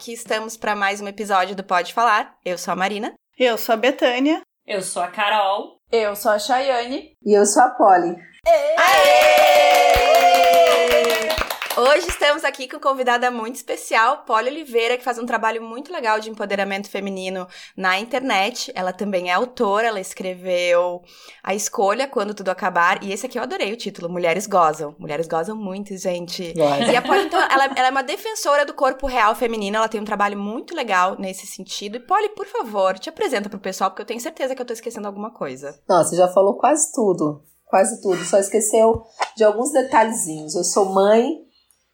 Aqui estamos para mais um episódio do Pode Falar. Eu sou a Marina. Eu sou a Betânia. Eu sou a Carol. Eu sou a Chayane. E eu sou a Polly. Hoje estamos aqui com convidada muito especial, Polly Oliveira, que faz um trabalho muito legal de empoderamento feminino na internet. Ela também é autora, ela escreveu A Escolha Quando Tudo Acabar, e esse aqui eu adorei o título, Mulheres Gozam. Mulheres gozam muito, gente. Gosto. E a Polly, então, ela, ela é uma defensora do corpo real feminino, ela tem um trabalho muito legal nesse sentido. E Polly, por favor, te apresenta pro pessoal, porque eu tenho certeza que eu tô esquecendo alguma coisa. Nossa, você já falou quase tudo. Quase tudo. Só esqueceu de alguns detalhezinhos. Eu sou mãe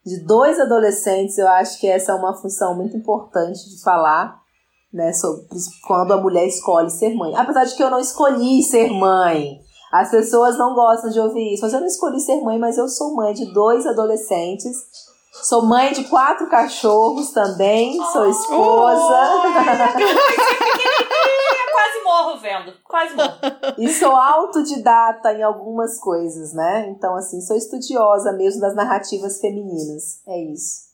de dois adolescentes. Eu acho que essa é uma função muito importante de falar, né? Sobre quando a mulher escolhe ser mãe. Apesar de que eu não escolhi ser mãe. As pessoas não gostam de ouvir isso. Mas eu não escolhi ser mãe, mas eu sou mãe de dois adolescentes. Sou mãe de quatro cachorros também. Sou esposa. Quase morro vendo. Quase morro. E sou autodidata em algumas coisas, né? Então, assim, sou estudiosa mesmo das narrativas femininas. É isso.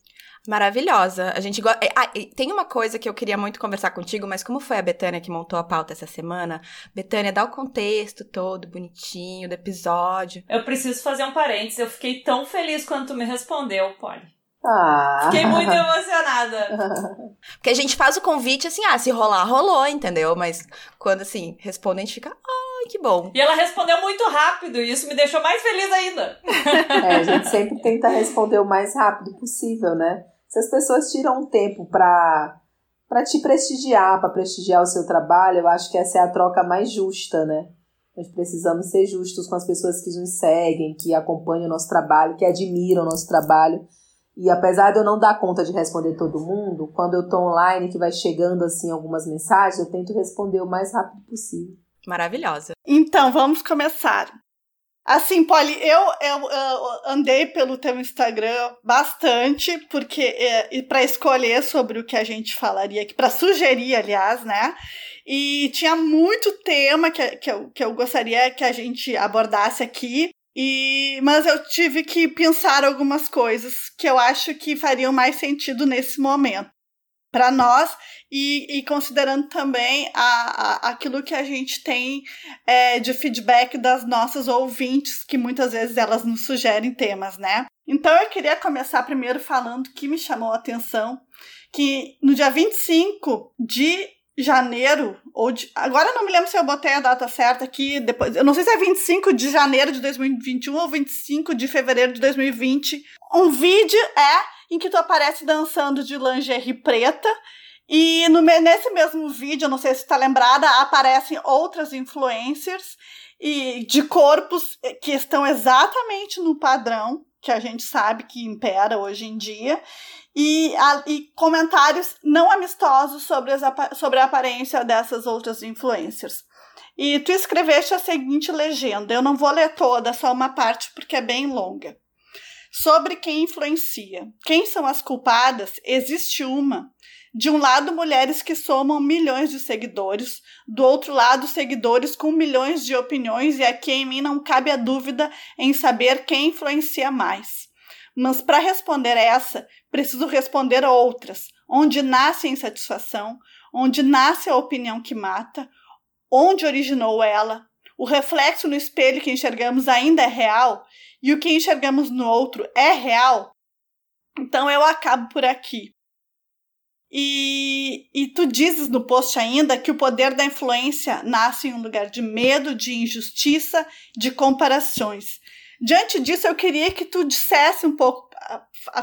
Maravilhosa. A gente gosta. Ah, tem uma coisa que eu queria muito conversar contigo, mas como foi a Betânia que montou a pauta essa semana? Betânia, dá o contexto todo bonitinho do episódio. Eu preciso fazer um parênteses. Eu fiquei tão feliz quando tu me respondeu, Polly. Ah. Fiquei muito emocionada. Porque a gente faz o convite assim, ah, se rolar, rolou, entendeu? Mas quando assim, responde, a gente fica, ai, que bom. E ela respondeu muito rápido e isso me deixou mais feliz ainda. É, a gente sempre tenta responder o mais rápido possível, né? Se as pessoas tiram um tempo pra, pra te prestigiar, pra prestigiar o seu trabalho, eu acho que essa é a troca mais justa, né? Nós precisamos ser justos com as pessoas que nos seguem, que acompanham o nosso trabalho, que admiram o nosso trabalho. E apesar de eu não dar conta de responder todo mundo, quando eu tô online, que vai chegando assim algumas mensagens, eu tento responder o mais rápido possível. Maravilhosa. Então, vamos começar. Assim, Polly, eu, eu, eu andei pelo teu Instagram bastante, porque é, para escolher sobre o que a gente falaria aqui, para sugerir, aliás, né? E tinha muito tema que, que, eu, que eu gostaria que a gente abordasse aqui. E, mas eu tive que pensar algumas coisas que eu acho que fariam mais sentido nesse momento para nós e, e, considerando também a, a, aquilo que a gente tem é, de feedback das nossas ouvintes, que muitas vezes elas nos sugerem temas, né? Então eu queria começar primeiro falando que me chamou a atenção que no dia 25 de janeiro, ou de, agora eu não me lembro se eu botei a data certa aqui, depois, eu não sei se é 25 de janeiro de 2021 ou 25 de fevereiro de 2020. Um vídeo é em que tu aparece dançando de lingerie preta e no, nesse mesmo vídeo, eu não sei se está lembrada, aparecem outras influencers e de corpos que estão exatamente no padrão que a gente sabe que impera hoje em dia e, a, e comentários não amistosos sobre, as, sobre a aparência dessas outras influencers. E tu escreveste a seguinte legenda, eu não vou ler toda, só uma parte porque é bem longa. Sobre quem influencia. Quem são as culpadas? Existe uma. De um lado, mulheres que somam milhões de seguidores, do outro lado, seguidores com milhões de opiniões, e aqui em mim não cabe a dúvida em saber quem influencia mais. Mas para responder essa, preciso responder outras, onde nasce a insatisfação, onde nasce a opinião que mata, onde originou ela, o reflexo no espelho que enxergamos ainda é real e o que enxergamos no outro é real. Então eu acabo por aqui. E, e tu dizes no post ainda que o poder da influência nasce em um lugar de medo, de injustiça, de comparações. Diante disso, eu queria que tu dissesse um pouco,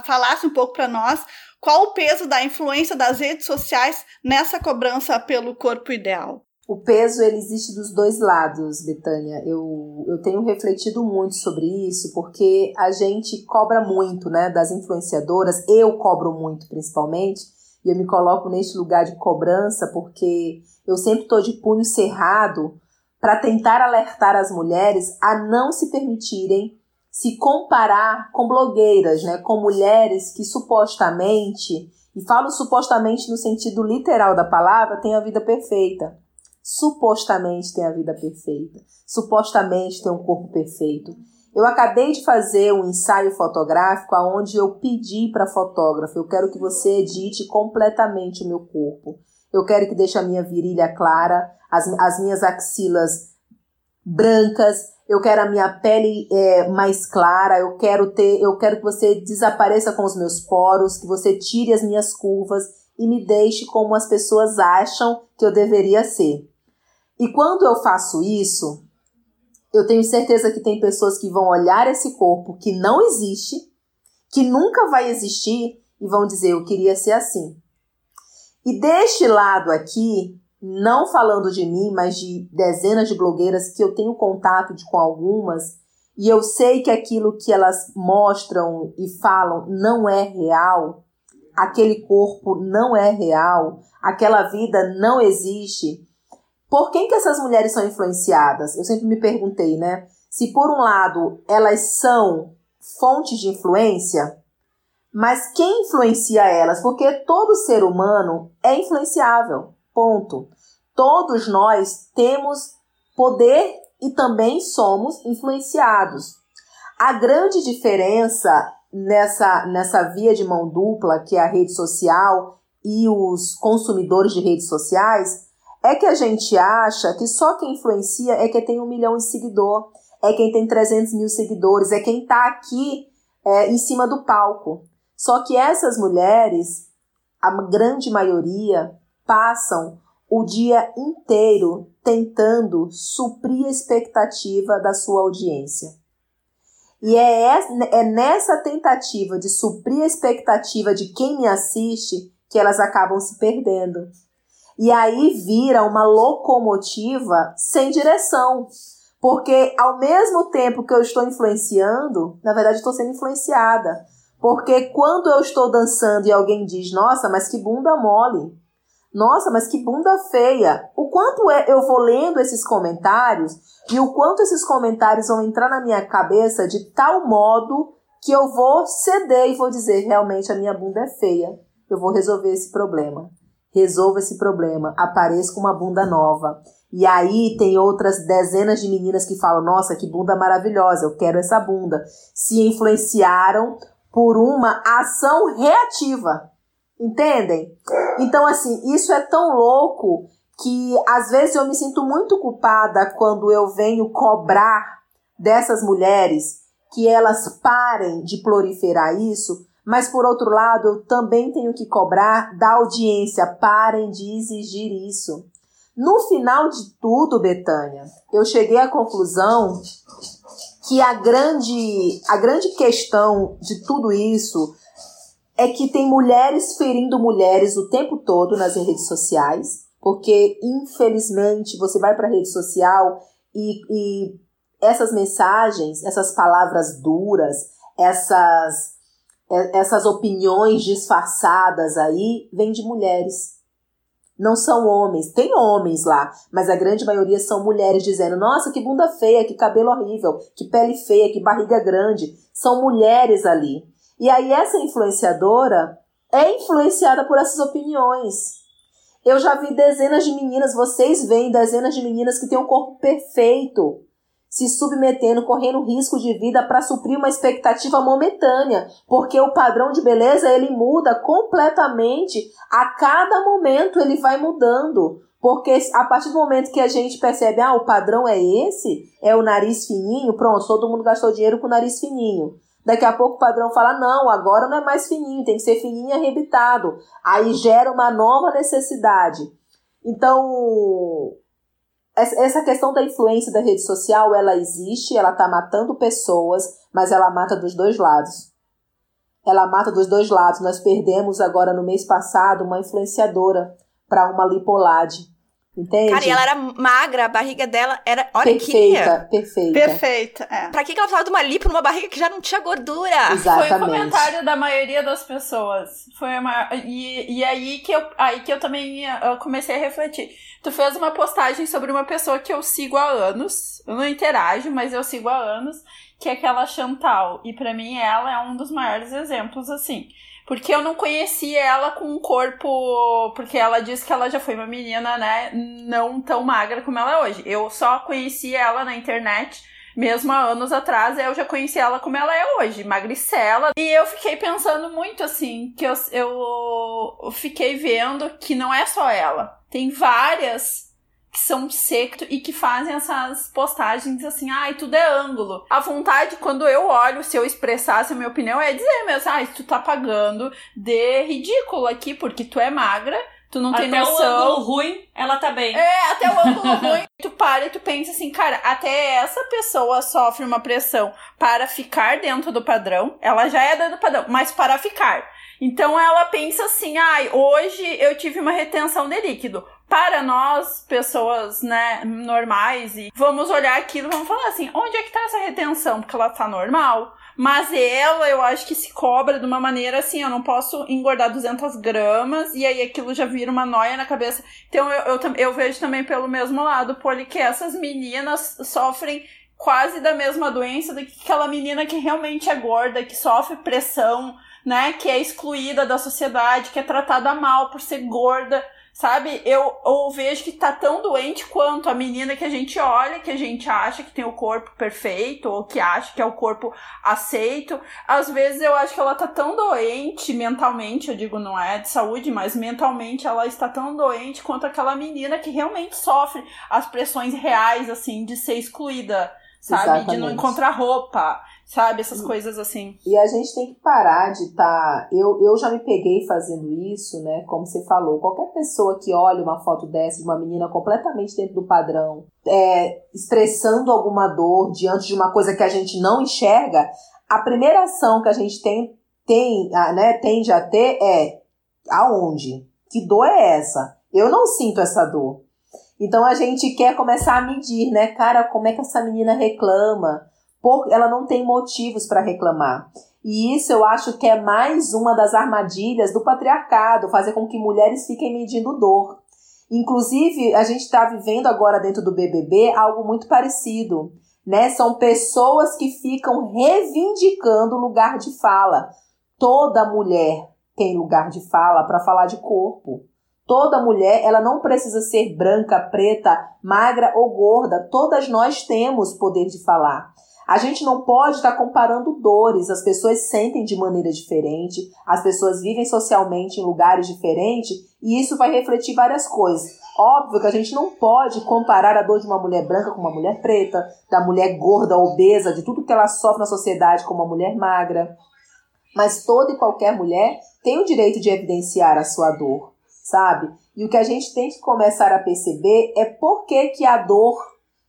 falasse um pouco para nós qual o peso da influência das redes sociais nessa cobrança pelo corpo ideal. O peso ele existe dos dois lados, Betânia. Eu, eu tenho refletido muito sobre isso porque a gente cobra muito, né, das influenciadoras. Eu cobro muito, principalmente, e eu me coloco neste lugar de cobrança porque eu sempre estou de punho cerrado para tentar alertar as mulheres a não se permitirem se comparar com blogueiras, né, com mulheres que supostamente, e falo supostamente no sentido literal da palavra, têm a vida perfeita. Supostamente têm a vida perfeita. Supostamente têm um corpo perfeito. Eu acabei de fazer um ensaio fotográfico onde eu pedi para fotógrafo, eu quero que você edite completamente o meu corpo. Eu quero que deixe a minha virilha clara, as, as minhas axilas brancas, eu quero a minha pele é, mais clara, eu quero ter, eu quero que você desapareça com os meus poros, que você tire as minhas curvas e me deixe como as pessoas acham que eu deveria ser. E quando eu faço isso, eu tenho certeza que tem pessoas que vão olhar esse corpo que não existe, que nunca vai existir e vão dizer eu queria ser assim. E deste lado aqui, não falando de mim, mas de dezenas de blogueiras que eu tenho contato de, com algumas, e eu sei que aquilo que elas mostram e falam não é real, aquele corpo não é real, aquela vida não existe. Por quem que essas mulheres são influenciadas? Eu sempre me perguntei, né? Se por um lado elas são fontes de influência, mas quem influencia elas? Porque todo ser humano é influenciável. Ponto. Todos nós temos poder e também somos influenciados. A grande diferença nessa, nessa via de mão dupla, que é a rede social e os consumidores de redes sociais, é que a gente acha que só quem influencia é quem tem um milhão de seguidor, é quem tem 300 mil seguidores, é quem está aqui é, em cima do palco. Só que essas mulheres, a grande maioria, passam o dia inteiro tentando suprir a expectativa da sua audiência. E é, é nessa tentativa de suprir a expectativa de quem me assiste que elas acabam se perdendo. E aí vira uma locomotiva sem direção. Porque ao mesmo tempo que eu estou influenciando, na verdade estou sendo influenciada. Porque quando eu estou dançando e alguém diz, nossa, mas que bunda mole, nossa, mas que bunda feia. O quanto é, eu vou lendo esses comentários e o quanto esses comentários vão entrar na minha cabeça de tal modo que eu vou ceder e vou dizer realmente a minha bunda é feia. Eu vou resolver esse problema. Resolva esse problema. Apareça com uma bunda nova. E aí tem outras dezenas de meninas que falam: Nossa, que bunda maravilhosa, eu quero essa bunda. Se influenciaram por uma ação reativa. Entendem? Então, assim, isso é tão louco que às vezes eu me sinto muito culpada quando eu venho cobrar dessas mulheres que elas parem de proliferar isso, mas por outro lado, eu também tenho que cobrar da audiência, parem de exigir isso. No final de tudo, Betânia, eu cheguei à conclusão que a grande, a grande questão de tudo isso é que tem mulheres ferindo mulheres o tempo todo nas redes sociais, porque infelizmente você vai para a rede social e, e essas mensagens, essas palavras duras, essas, essas opiniões disfarçadas aí, vêm de mulheres. Não são homens. Tem homens lá, mas a grande maioria são mulheres dizendo: nossa, que bunda feia, que cabelo horrível, que pele feia, que barriga grande. São mulheres ali. E aí essa influenciadora é influenciada por essas opiniões. Eu já vi dezenas de meninas, vocês veem dezenas de meninas que têm um corpo perfeito, se submetendo, correndo risco de vida para suprir uma expectativa momentânea, porque o padrão de beleza ele muda completamente a cada momento ele vai mudando. Porque a partir do momento que a gente percebe, ah, o padrão é esse, é o nariz fininho, pronto, todo mundo gastou dinheiro com o nariz fininho. Daqui a pouco o padrão fala: não, agora não é mais fininho, tem que ser fininho e arrebitado. Aí gera uma nova necessidade. Então, essa questão da influência da rede social, ela existe, ela tá matando pessoas, mas ela mata dos dois lados. Ela mata dos dois lados. Nós perdemos agora no mês passado uma influenciadora para uma lipolade. Entende? Cara, e ela era magra, a barriga dela era. Olha perfeita, que. Perfeita. Perfeita. É. Pra que ela precisava de uma lipo numa barriga que já não tinha gordura? Exatamente. Foi o comentário da maioria das pessoas. Foi uma... e, e aí que eu aí que eu também eu comecei a refletir. Tu fez uma postagem sobre uma pessoa que eu sigo há anos. Eu não interajo, mas eu sigo há anos, que é aquela Chantal. E para mim ela é um dos maiores exemplos, assim. Porque eu não conhecia ela com um corpo. Porque ela disse que ela já foi uma menina, né? Não tão magra como ela é hoje. Eu só conhecia ela na internet mesmo há anos atrás, eu já conheci ela como ela é hoje, magricela. E eu fiquei pensando muito assim, que eu, eu fiquei vendo que não é só ela. Tem várias que são secto e que fazem essas postagens assim, ai, tudo é ângulo. A vontade, quando eu olho, se eu expressasse a minha opinião, é dizer mesmo, ai, tu tá pagando de ridículo aqui, porque tu é magra, tu não até tem noção. Até o ângulo ruim, ela tá bem. É, até o ângulo ruim. Tu para e tu pensa assim, cara, até essa pessoa sofre uma pressão para ficar dentro do padrão. Ela já é dentro do padrão, mas para ficar. Então ela pensa assim, ai, hoje eu tive uma retenção de líquido para nós, pessoas, né, normais, e vamos olhar aquilo vamos falar assim, onde é que tá essa retenção? Porque ela tá normal. Mas ela, eu acho que se cobra de uma maneira assim, eu não posso engordar 200 gramas e aí aquilo já vira uma noia na cabeça. Então eu, eu, eu vejo também pelo mesmo lado, Poli, que essas meninas sofrem quase da mesma doença do que aquela menina que realmente é gorda, que sofre pressão, né, que é excluída da sociedade, que é tratada mal por ser gorda Sabe, eu, eu vejo que tá tão doente quanto a menina que a gente olha, que a gente acha que tem o corpo perfeito, ou que acha que é o corpo aceito. Às vezes eu acho que ela tá tão doente mentalmente, eu digo, não é de saúde, mas mentalmente ela está tão doente quanto aquela menina que realmente sofre as pressões reais, assim, de ser excluída, sabe? Exatamente. De não encontrar roupa, sabe? Essas coisas assim. E a gente tem que parar de estar. Tá... Eu, eu já me peguei fazendo isso, né? Como você falou, qualquer pessoa que olha uma foto dessa de uma menina completamente dentro do padrão, é, expressando alguma dor diante de uma coisa que a gente não enxerga, a primeira ação que a gente tem, tem né, tende a ter é aonde? Que dor é essa? Eu não sinto essa dor. Então a gente quer começar a medir, né? Cara, como é que essa menina reclama? Por, ela não tem motivos para reclamar. E isso eu acho que é mais uma das armadilhas do patriarcado, fazer com que mulheres fiquem medindo dor. Inclusive, a gente está vivendo agora dentro do BBB algo muito parecido. Né? São pessoas que ficam reivindicando lugar de fala. Toda mulher tem lugar de fala para falar de corpo. Toda mulher, ela não precisa ser branca, preta, magra ou gorda. Todas nós temos poder de falar. A gente não pode estar comparando dores, as pessoas sentem de maneira diferente, as pessoas vivem socialmente em lugares diferentes e isso vai refletir várias coisas. Óbvio que a gente não pode comparar a dor de uma mulher branca com uma mulher preta, da mulher gorda, obesa, de tudo que ela sofre na sociedade com uma mulher magra. Mas toda e qualquer mulher tem o direito de evidenciar a sua dor, sabe? E o que a gente tem que começar a perceber é por que, que a dor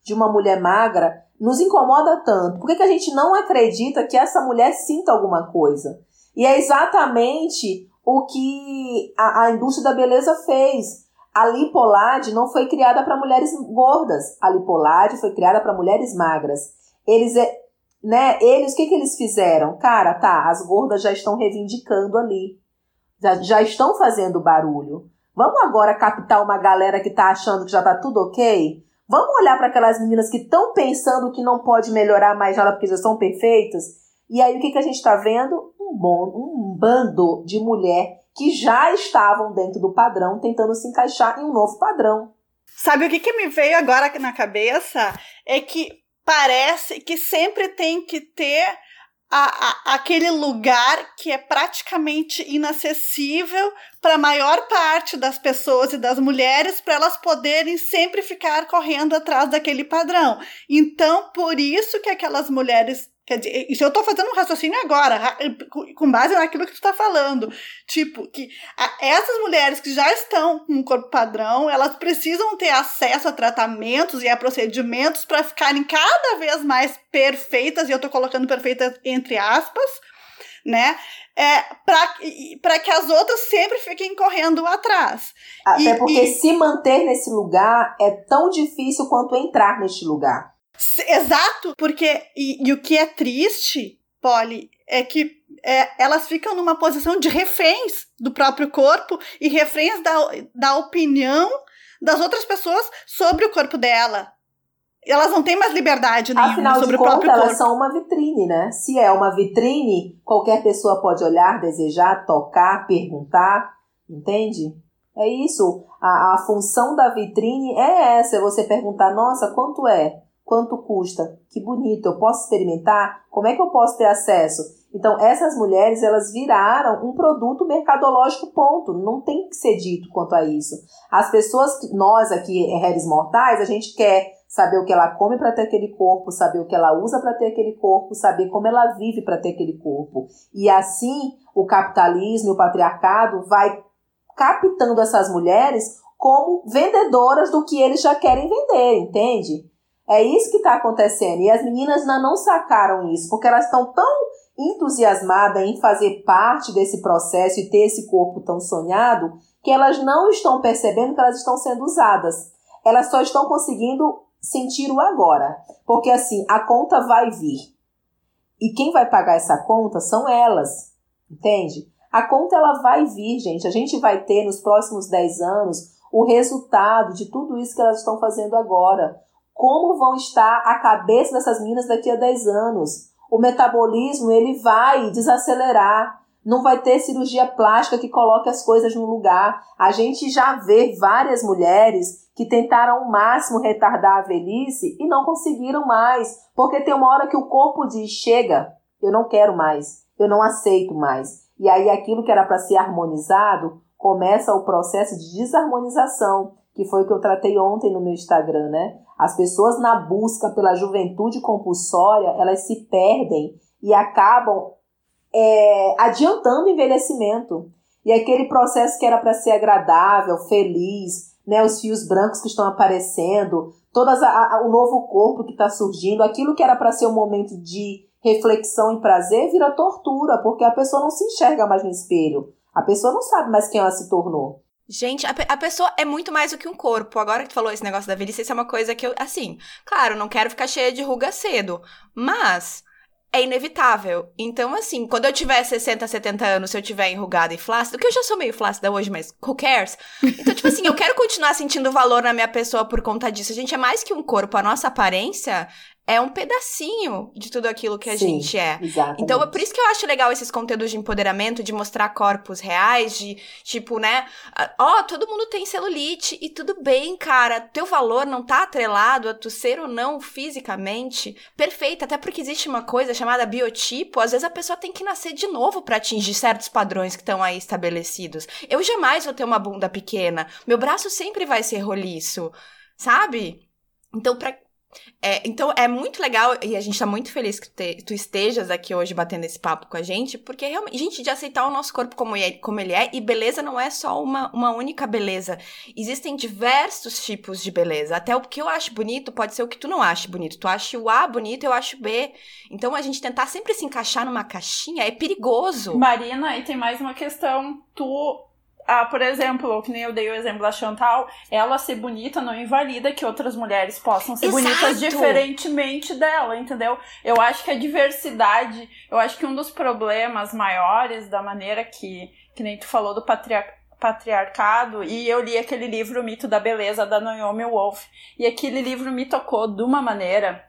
de uma mulher magra nos incomoda tanto? Por que, que a gente não acredita que essa mulher sinta alguma coisa? E é exatamente o que a, a indústria da beleza fez. A Lipolade não foi criada para mulheres gordas. A Lipolade foi criada para mulheres magras. Eles, é, né, eles, o que, que eles fizeram? Cara, tá, as gordas já estão reivindicando ali. Já, já estão fazendo barulho. Vamos agora captar uma galera que tá achando que já tá tudo ok? Vamos olhar para aquelas meninas que estão pensando que não pode melhorar mais nada porque já são perfeitas? E aí o que, que a gente está vendo? Um, bom, um bando de mulher que já estavam dentro do padrão, tentando se encaixar em um novo padrão. Sabe o que, que me veio agora na cabeça? É que parece que sempre tem que ter a, a, aquele lugar que é praticamente inacessível para a maior parte das pessoas e das mulheres, para elas poderem sempre ficar correndo atrás daquele padrão. Então, por isso que aquelas mulheres Quer dizer, isso eu estou fazendo um raciocínio agora, com base naquilo que tu está falando. Tipo, que essas mulheres que já estão com um corpo padrão, elas precisam ter acesso a tratamentos e a procedimentos para ficarem cada vez mais perfeitas, e eu estou colocando perfeitas entre aspas, né? É, para que as outras sempre fiquem correndo atrás. Até e, porque e... se manter nesse lugar é tão difícil quanto entrar neste lugar. Exato, porque. E, e o que é triste, Polly, é que é, elas ficam numa posição de reféns do próprio corpo e reféns da, da opinião das outras pessoas sobre o corpo dela. Elas não têm mais liberdade nenhuma Afinal sobre de o conta, próprio corpo. Elas são uma vitrine, né? Se é uma vitrine, qualquer pessoa pode olhar, desejar, tocar, perguntar, entende? É isso. A, a função da vitrine é essa: é você perguntar, nossa, quanto é? Quanto custa? Que bonito, eu posso experimentar? Como é que eu posso ter acesso? Então, essas mulheres, elas viraram um produto mercadológico, ponto. Não tem que ser dito quanto a isso. As pessoas, nós aqui, réis mortais, a gente quer saber o que ela come para ter aquele corpo, saber o que ela usa para ter aquele corpo, saber como ela vive para ter aquele corpo. E assim, o capitalismo e o patriarcado vai captando essas mulheres como vendedoras do que eles já querem vender, entende? É isso que está acontecendo. E as meninas ainda não sacaram isso, porque elas estão tão entusiasmadas em fazer parte desse processo e ter esse corpo tão sonhado, que elas não estão percebendo que elas estão sendo usadas. Elas só estão conseguindo sentir o agora. Porque assim, a conta vai vir. E quem vai pagar essa conta são elas. Entende? A conta ela vai vir, gente. A gente vai ter nos próximos 10 anos o resultado de tudo isso que elas estão fazendo agora. Como vão estar a cabeça dessas meninas daqui a 10 anos? O metabolismo ele vai desacelerar. Não vai ter cirurgia plástica que coloque as coisas no lugar. A gente já vê várias mulheres que tentaram ao máximo retardar a velhice e não conseguiram mais, porque tem uma hora que o corpo diz: chega, eu não quero mais, eu não aceito mais. E aí aquilo que era para ser harmonizado começa o processo de desarmonização, que foi o que eu tratei ontem no meu Instagram, né? As pessoas na busca pela juventude compulsória, elas se perdem e acabam é, adiantando o envelhecimento. E aquele processo que era para ser agradável, feliz, né, os fios brancos que estão aparecendo, todas a, a, o novo corpo que está surgindo, aquilo que era para ser um momento de reflexão e prazer vira tortura, porque a pessoa não se enxerga mais no espelho. A pessoa não sabe mais quem ela se tornou. Gente, a, a, pessoa é muito mais do que um corpo. Agora que tu falou esse negócio da velhice, isso é uma coisa que eu, assim, claro, não quero ficar cheia de ruga cedo, mas é inevitável. Então, assim, quando eu tiver 60, 70 anos, se eu tiver enrugada e flácida, que eu já sou meio flácida hoje, mas who cares? Então, tipo assim, eu quero continuar sentindo valor na minha pessoa por conta disso. A gente é mais que um corpo. A nossa aparência é um pedacinho de tudo aquilo que a Sim, gente é. Exatamente. Então, é por isso que eu acho legal esses conteúdos de empoderamento, de mostrar corpos reais, de tipo, né? Ó, oh, todo mundo tem celulite e tudo bem, cara. Teu valor não tá atrelado a tu ser ou não fisicamente perfeito, até porque existe uma coisa chamada biotipo. Às vezes a pessoa tem que nascer de novo para atingir certos padrões que estão aí estabelecidos. Eu jamais vou ter uma bunda pequena. Meu braço sempre vai ser roliço, sabe? Então, pra, é, então é muito legal e a gente tá muito feliz que te, tu estejas aqui hoje batendo esse papo com a gente, porque realmente, gente, de aceitar o nosso corpo como, é, como ele é, e beleza não é só uma, uma única beleza. Existem diversos tipos de beleza. Até o que eu acho bonito pode ser o que tu não acha bonito. Tu acha o A bonito, eu acho B. Então a gente tentar sempre se encaixar numa caixinha é perigoso. Marina, e tem mais uma questão. Tu ah, por exemplo, que nem eu dei o exemplo da Chantal, ela ser bonita não invalida que outras mulheres possam ser Exato. bonitas diferentemente dela, entendeu? Eu acho que a diversidade, eu acho que um dos problemas maiores da maneira que, que nem tu falou do patriarcado, patriarcado e eu li aquele livro O Mito da Beleza da Naomi Wolf e aquele livro me tocou de uma maneira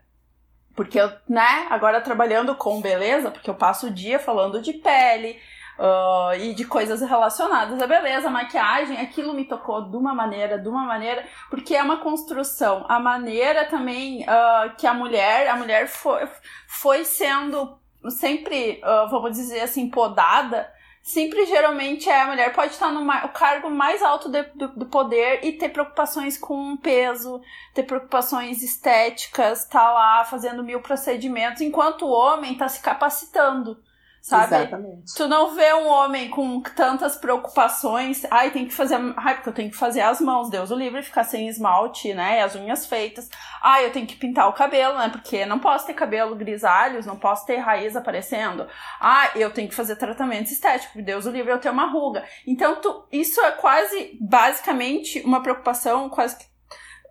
porque eu, né, agora trabalhando com beleza, porque eu passo o dia falando de pele, Uh, e de coisas relacionadas à beleza, maquiagem, aquilo me tocou de uma maneira, de uma maneira, porque é uma construção. A maneira também uh, que a mulher, a mulher foi, foi sendo sempre, uh, vamos dizer assim, podada. Sempre, geralmente, é a mulher pode estar no cargo mais alto de, do, do, poder e ter preocupações com peso, ter preocupações estéticas, tá lá fazendo mil procedimentos, enquanto o homem está se capacitando sabe? Exatamente. Tu não vê um homem com tantas preocupações, ai, tem que fazer, ai, porque eu tenho que fazer as mãos, Deus o livre, ficar sem esmalte, né, e as unhas feitas. Ai, eu tenho que pintar o cabelo, né, porque não posso ter cabelo grisalhos, não posso ter raiz aparecendo. Ah, eu tenho que fazer tratamentos estéticos, Deus o livre, eu tenho uma ruga. Então, tu, isso é quase, basicamente, uma preocupação quase que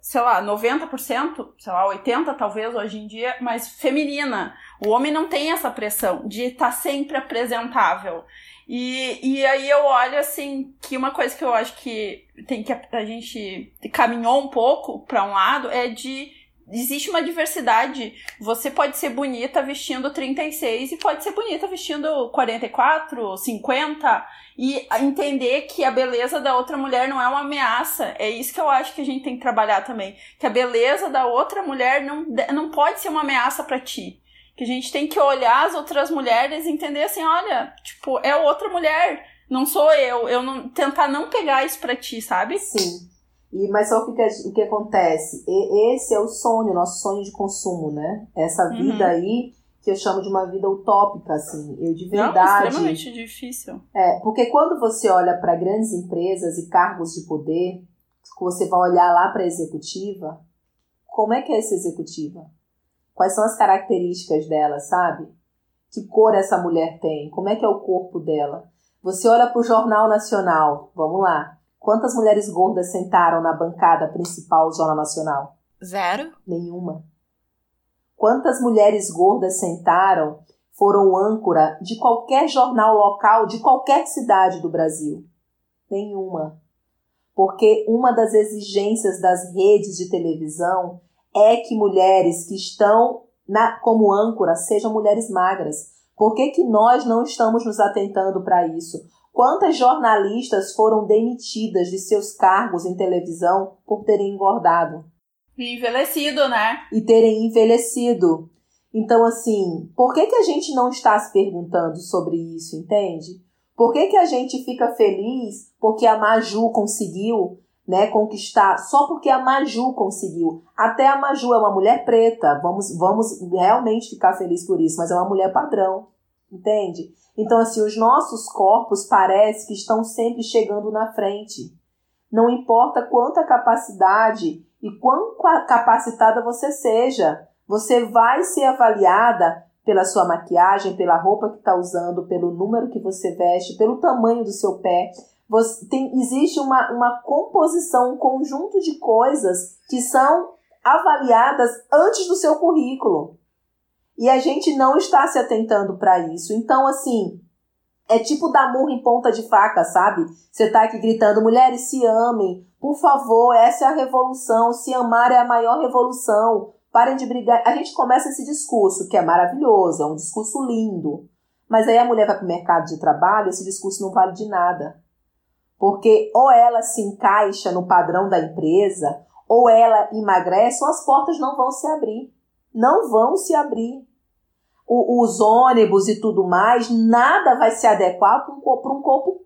sei lá, 90%, sei lá, 80% talvez hoje em dia, mas feminina. O homem não tem essa pressão de estar tá sempre apresentável. E, e aí eu olho assim que uma coisa que eu acho que tem que a gente caminhou um pouco para um lado é de existe uma diversidade. Você pode ser bonita vestindo 36 e pode ser bonita vestindo 44, 50 e entender que a beleza da outra mulher não é uma ameaça. É isso que eu acho que a gente tem que trabalhar também, que a beleza da outra mulher não, não pode ser uma ameaça para ti. Que a gente tem que olhar as outras mulheres e entender assim, olha, tipo, é outra mulher, não sou eu. Eu não tentar não pegar isso para ti, sabe? Sim. E, mas só o que, o que acontece? E, esse é o sonho, nosso sonho de consumo, né? Essa uhum. vida uhum. aí que eu chamo de uma vida utópica, assim. Eu de verdade. Não, extremamente difícil. É, porque quando você olha para grandes empresas e cargos de poder, você vai olhar lá para a executiva, como é que é essa executiva? Quais são as características dela, sabe? Que cor essa mulher tem? Como é que é o corpo dela? Você olha para o Jornal Nacional, vamos lá. Quantas mulheres gordas sentaram na bancada principal do Jornal Nacional? Zero. Nenhuma. Quantas mulheres gordas sentaram, foram âncora de qualquer jornal local de qualquer cidade do Brasil? Nenhuma. Porque uma das exigências das redes de televisão é que mulheres que estão na, como âncora sejam mulheres magras. Por que, que nós não estamos nos atentando para isso? Quantas jornalistas foram demitidas de seus cargos em televisão por terem engordado? envelhecido, né? E terem envelhecido. Então, assim, por que, que a gente não está se perguntando sobre isso, entende? Por que, que a gente fica feliz porque a Maju conseguiu né, conquistar só porque a Maju conseguiu? Até a Maju é uma mulher preta, vamos, vamos realmente ficar felizes por isso, mas é uma mulher padrão, entende? Então, assim, os nossos corpos parece que estão sempre chegando na frente. Não importa quanta capacidade e quão capacitada você seja, você vai ser avaliada pela sua maquiagem, pela roupa que está usando, pelo número que você veste, pelo tamanho do seu pé. Você tem, existe uma, uma composição, um conjunto de coisas que são avaliadas antes do seu currículo. E a gente não está se atentando para isso. Então, assim, é tipo dar murro em ponta de faca, sabe? Você tá aqui gritando, mulheres se amem, por favor, essa é a revolução, se amar é a maior revolução, parem de brigar. A gente começa esse discurso, que é maravilhoso, é um discurso lindo. Mas aí a mulher vai para o mercado de trabalho, esse discurso não vale de nada. Porque ou ela se encaixa no padrão da empresa, ou ela emagrece, ou as portas não vão se abrir. Não vão se abrir o, os ônibus e tudo mais, nada vai se adequar para um, um corpo,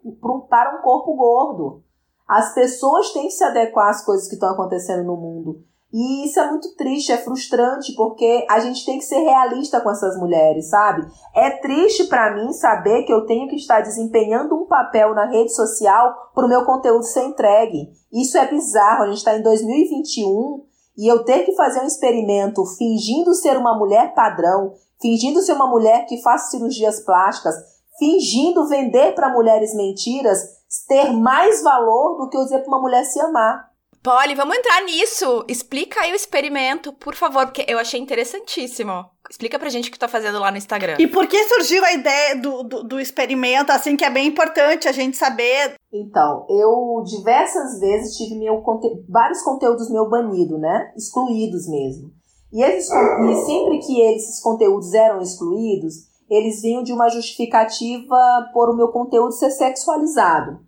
para um corpo gordo. As pessoas têm que se adequar às coisas que estão acontecendo no mundo. E isso é muito triste, é frustrante, porque a gente tem que ser realista com essas mulheres, sabe? É triste para mim saber que eu tenho que estar desempenhando um papel na rede social para o meu conteúdo ser entregue. Isso é bizarro, a gente está em 2021 e eu ter que fazer um experimento fingindo ser uma mulher padrão, fingindo ser uma mulher que faz cirurgias plásticas, fingindo vender para mulheres mentiras, ter mais valor do que eu dizer para uma mulher se amar. Polly, vamos entrar nisso. Explica aí o experimento, por favor, porque eu achei interessantíssimo. Explica pra gente o que tá fazendo lá no Instagram. E por que surgiu a ideia do, do, do, experimento, assim, que é bem importante a gente saber? Então, eu diversas vezes tive meu, vários conteúdos meu banido, né? Excluídos mesmo. E, eles, e sempre que esses conteúdos eram excluídos, eles vinham de uma justificativa por o meu conteúdo ser sexualizado.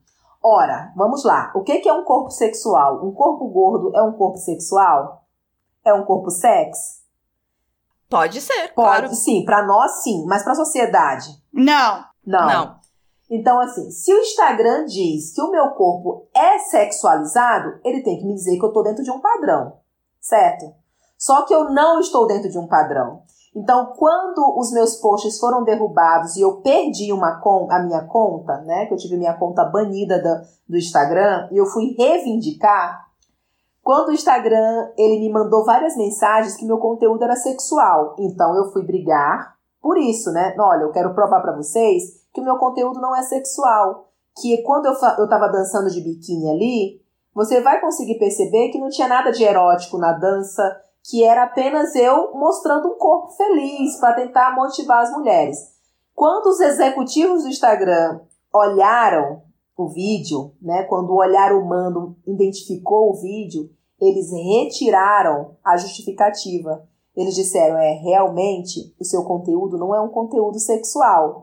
Ora, vamos lá. O que é um corpo sexual? Um corpo gordo é um corpo sexual? É um corpo sexo? Pode ser, Pode, claro. sim. Para nós, sim. Mas para a sociedade? Não. Não. Não. Então, assim, se o Instagram diz que o meu corpo é sexualizado, ele tem que me dizer que eu estou dentro de um padrão, certo? Só que eu não estou dentro de um padrão. Então, quando os meus posts foram derrubados e eu perdi uma a minha conta, né, que eu tive minha conta banida do, do Instagram, e eu fui reivindicar, quando o Instagram ele me mandou várias mensagens que meu conteúdo era sexual. Então, eu fui brigar por isso, né? Olha, eu quero provar para vocês que o meu conteúdo não é sexual. Que quando eu, eu tava dançando de biquíni ali, você vai conseguir perceber que não tinha nada de erótico na dança, que era apenas eu mostrando um corpo feliz para tentar motivar as mulheres. Quando os executivos do Instagram olharam o vídeo, né, quando o olhar humano identificou o vídeo, eles retiraram a justificativa. Eles disseram, é, realmente, o seu conteúdo não é um conteúdo sexual.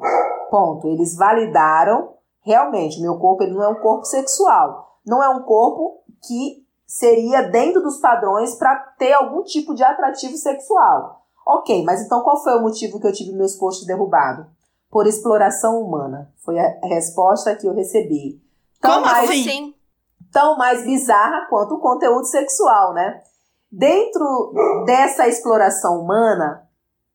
Ponto. Eles validaram, realmente, meu corpo ele não é um corpo sexual. Não é um corpo que seria dentro dos padrões para ter algum tipo de atrativo sexual. Ok, mas então qual foi o motivo que eu tive meus posts derrubados? Por exploração humana. Foi a resposta que eu recebi. Tão Como mais, assim? Tão mais bizarra quanto o conteúdo sexual, né? Dentro dessa exploração humana,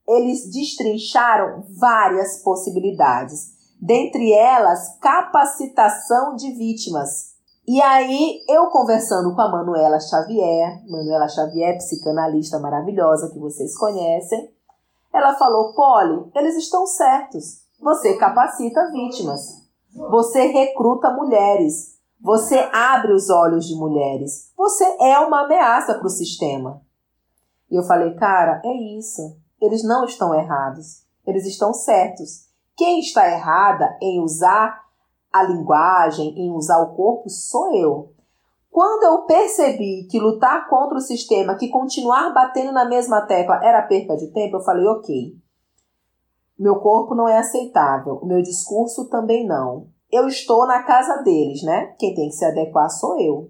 eles destrincharam várias possibilidades. Dentre elas, capacitação de vítimas. E aí, eu conversando com a Manuela Xavier, Manuela Xavier, psicanalista maravilhosa que vocês conhecem, ela falou: Polly, eles estão certos. Você capacita vítimas. Você recruta mulheres. Você abre os olhos de mulheres. Você é uma ameaça para o sistema. E eu falei, cara, é isso. Eles não estão errados. Eles estão certos. Quem está errada em usar a linguagem, em usar o corpo, sou eu. Quando eu percebi que lutar contra o sistema, que continuar batendo na mesma tecla era perca de tempo, eu falei, ok. Meu corpo não é aceitável, meu discurso também não eu estou na casa deles, né? Quem tem que se adequar sou eu.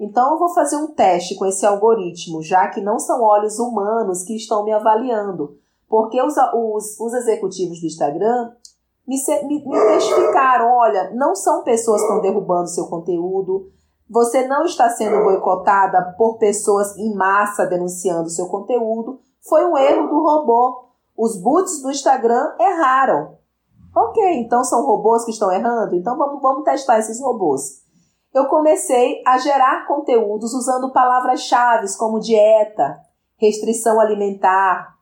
Então eu vou fazer um teste com esse algoritmo, já que não são olhos humanos que estão me avaliando. Porque os, os, os executivos do Instagram me, me, me testificaram: olha, não são pessoas que estão derrubando seu conteúdo, você não está sendo boicotada por pessoas em massa denunciando seu conteúdo. Foi um erro do robô. Os boots do Instagram erraram. Ok, então são robôs que estão errando? Então vamos, vamos testar esses robôs. Eu comecei a gerar conteúdos usando palavras-chave como dieta, restrição alimentar,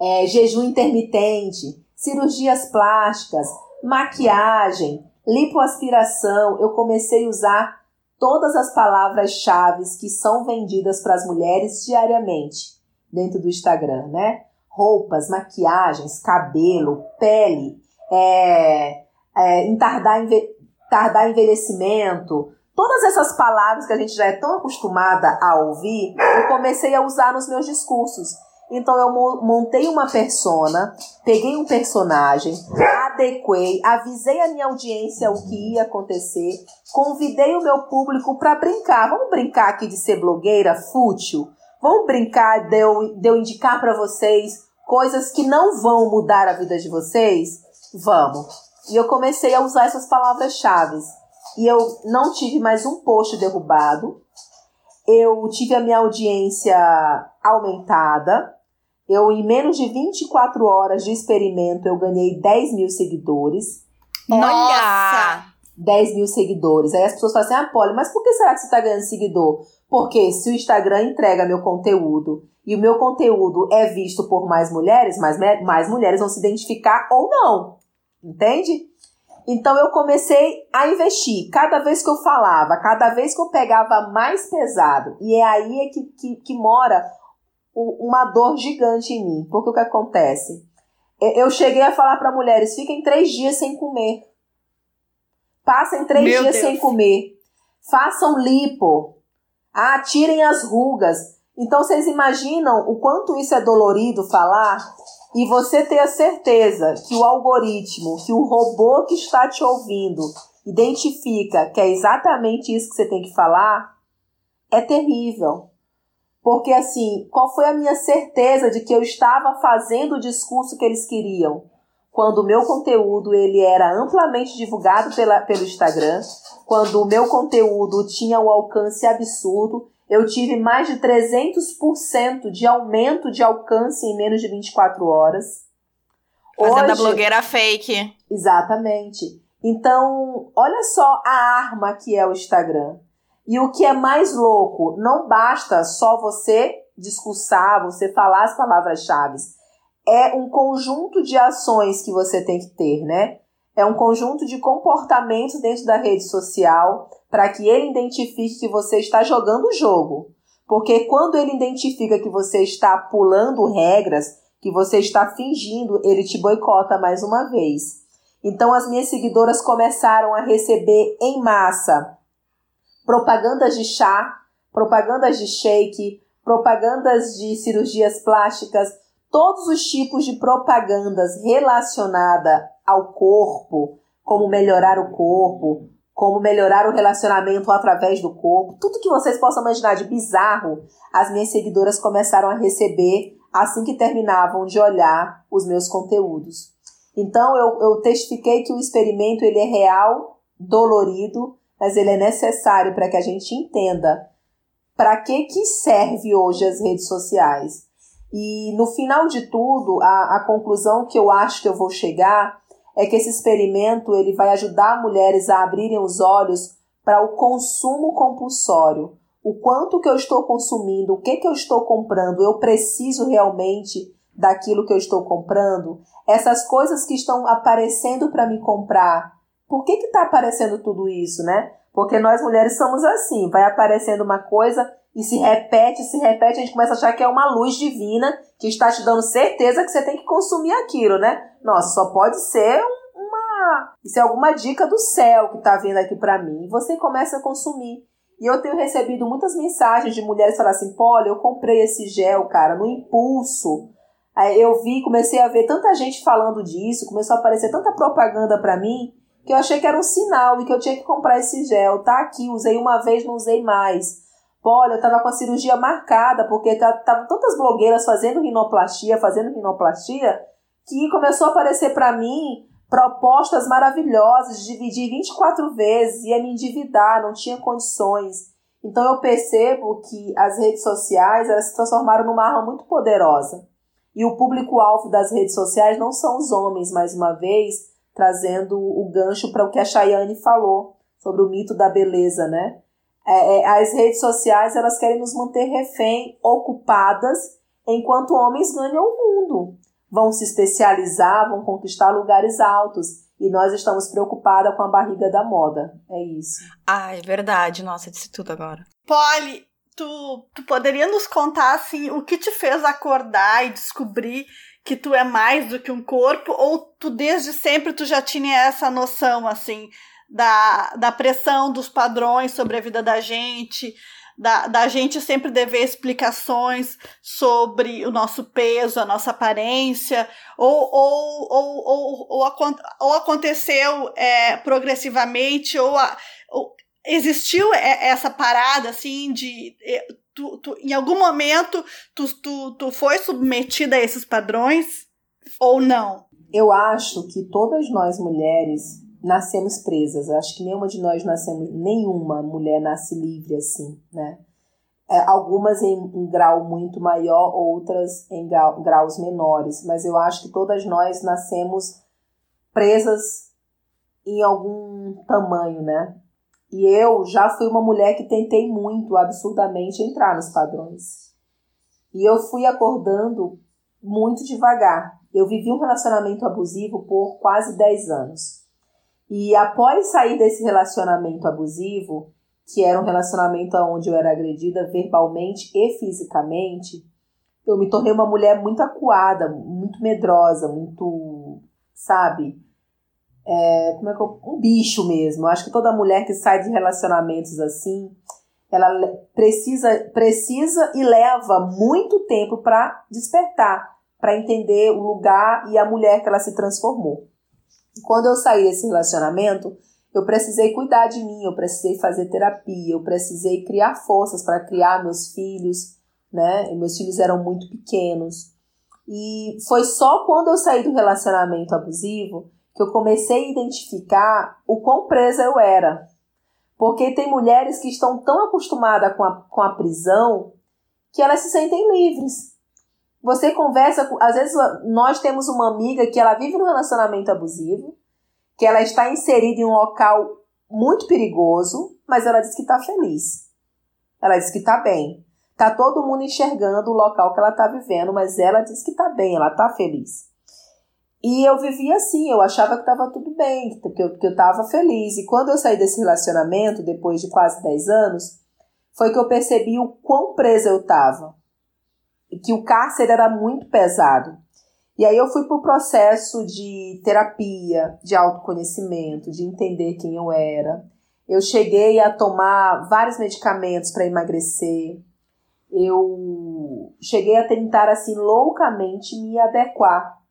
é, jejum intermitente, cirurgias plásticas, maquiagem, lipoaspiração. Eu comecei a usar todas as palavras-chave que são vendidas para as mulheres diariamente dentro do Instagram, né? Roupas, maquiagens, cabelo, pele, é, é, em tardar, enve tardar envelhecimento, todas essas palavras que a gente já é tão acostumada a ouvir, eu comecei a usar nos meus discursos. Então eu montei uma persona, peguei um personagem, adequei, avisei a minha audiência o que ia acontecer, convidei o meu público para brincar. Vamos brincar aqui de ser blogueira fútil? Vamos brincar de eu, de eu indicar para vocês coisas que não vão mudar a vida de vocês? Vamos. E eu comecei a usar essas palavras-chave. E eu não tive mais um post derrubado. Eu tive a minha audiência aumentada. Eu, em menos de 24 horas de experimento, eu ganhei 10 mil seguidores. Nossa! 10 mil seguidores. Aí as pessoas falam assim: ah, Polly, mas por que será que você está ganhando seguidor? Porque se o Instagram entrega meu conteúdo e o meu conteúdo é visto por mais mulheres, mais, mais mulheres vão se identificar ou não. Entende? Então eu comecei a investir. Cada vez que eu falava, cada vez que eu pegava mais pesado. E é aí que, que, que mora uma dor gigante em mim. Porque o que acontece? Eu cheguei a falar para mulheres: fiquem três dias sem comer. Passem três Meu dias Deus. sem comer. Façam lipo. Ah, tirem as rugas. Então vocês imaginam o quanto isso é dolorido falar? e você ter a certeza que o algoritmo, que o robô que está te ouvindo identifica que é exatamente isso que você tem que falar, é terrível. Porque assim, qual foi a minha certeza de que eu estava fazendo o discurso que eles queriam? Quando o meu conteúdo ele era amplamente divulgado pela, pelo Instagram, quando o meu conteúdo tinha um alcance absurdo, eu tive mais de 300% de aumento de alcance em menos de 24 horas. Fazendo Hoje, a blogueira fake. Exatamente. Então, olha só a arma que é o Instagram. E o que é mais louco, não basta só você discursar, você falar as palavras-chave. É um conjunto de ações que você tem que ter, né? É um conjunto de comportamentos dentro da rede social para que ele identifique que você está jogando o jogo. Porque quando ele identifica que você está pulando regras, que você está fingindo, ele te boicota mais uma vez. Então as minhas seguidoras começaram a receber em massa propagandas de chá propagandas de shake, propagandas de cirurgias plásticas, todos os tipos de propagandas relacionada ao corpo, como melhorar o corpo, como melhorar o relacionamento através do corpo, tudo que vocês possam imaginar de bizarro, as minhas seguidoras começaram a receber assim que terminavam de olhar os meus conteúdos. Então eu, eu testifiquei que o experimento ele é real, dolorido, mas ele é necessário para que a gente entenda para que, que serve hoje as redes sociais. E no final de tudo, a, a conclusão que eu acho que eu vou chegar é que esse experimento ele vai ajudar mulheres a abrirem os olhos para o consumo compulsório. O quanto que eu estou consumindo, o que que eu estou comprando, eu preciso realmente daquilo que eu estou comprando? Essas coisas que estão aparecendo para me comprar, por que está aparecendo tudo isso, né? Porque nós mulheres somos assim, vai aparecendo uma coisa e se repete, se repete, a gente começa a achar que é uma luz divina que está te dando certeza que você tem que consumir aquilo, né? Nossa, só pode ser uma. Isso é alguma dica do céu que está vindo aqui para mim. E você começa a consumir. E eu tenho recebido muitas mensagens de mulheres falando assim: Polly, eu comprei esse gel, cara, no impulso. Aí eu vi, comecei a ver tanta gente falando disso, começou a aparecer tanta propaganda para mim, que eu achei que era um sinal e que eu tinha que comprar esse gel. Tá aqui, usei uma vez, não usei mais. Olha, eu tava com a cirurgia marcada, porque tava tantas blogueiras fazendo rinoplastia, fazendo rinoplastia, que começou a aparecer para mim propostas maravilhosas de dividir 24 vezes, ia me endividar, não tinha condições. Então eu percebo que as redes sociais elas se transformaram numa arma muito poderosa. E o público-alvo das redes sociais não são os homens, mais uma vez, trazendo o gancho para o que a Chayane falou sobre o mito da beleza, né? É, é, as redes sociais elas querem nos manter refém, ocupadas, enquanto homens ganham o mundo. Vão se especializar, vão conquistar lugares altos. E nós estamos preocupadas com a barriga da moda. É isso. Ah, é verdade. Nossa, disse tudo agora. Polly, tu, tu poderia nos contar assim o que te fez acordar e descobrir que tu é mais do que um corpo ou tu desde sempre tu já tinha essa noção assim da, da pressão dos padrões sobre a vida da gente, da, da gente sempre dever explicações sobre o nosso peso, a nossa aparência, ou, ou, ou, ou, ou, ou aconteceu é, progressivamente, ou, a, ou existiu essa parada assim de. Tu, tu, em algum momento tu, tu, tu foi submetida a esses padrões ou não? Eu acho que todas nós mulheres nascemos presas. Acho que nenhuma de nós nascemos, nenhuma mulher nasce livre assim, né? É, algumas em um grau muito maior, outras em grau, graus menores, mas eu acho que todas nós nascemos presas em algum tamanho, né? E eu já fui uma mulher que tentei muito, absurdamente, entrar nos padrões. E eu fui acordando muito devagar. Eu vivi um relacionamento abusivo por quase 10 anos. E após sair desse relacionamento abusivo, que era um relacionamento onde eu era agredida verbalmente e fisicamente, eu me tornei uma mulher muito acuada, muito medrosa, muito, sabe? É, como é que eu, um bicho mesmo. Acho que toda mulher que sai de relacionamentos assim, ela precisa, precisa e leva muito tempo para despertar, para entender o lugar e a mulher que ela se transformou. Quando eu saí desse relacionamento, eu precisei cuidar de mim, eu precisei fazer terapia, eu precisei criar forças para criar meus filhos, né? E meus filhos eram muito pequenos. E foi só quando eu saí do relacionamento abusivo que eu comecei a identificar o quão presa eu era. Porque tem mulheres que estão tão acostumadas com a, com a prisão que elas se sentem livres. Você conversa. Às vezes nós temos uma amiga que ela vive num relacionamento abusivo, que ela está inserida em um local muito perigoso, mas ela diz que está feliz. Ela diz que está bem. Tá todo mundo enxergando o local que ela está vivendo, mas ela diz que está bem, ela está feliz. E eu vivia assim, eu achava que estava tudo bem, que eu, que eu tava feliz. E quando eu saí desse relacionamento, depois de quase 10 anos, foi que eu percebi o quão presa eu estava que o cárcere era muito pesado. E aí eu fui para o processo de terapia, de autoconhecimento, de entender quem eu era. Eu cheguei a tomar vários medicamentos para emagrecer. Eu cheguei a tentar assim loucamente me adequar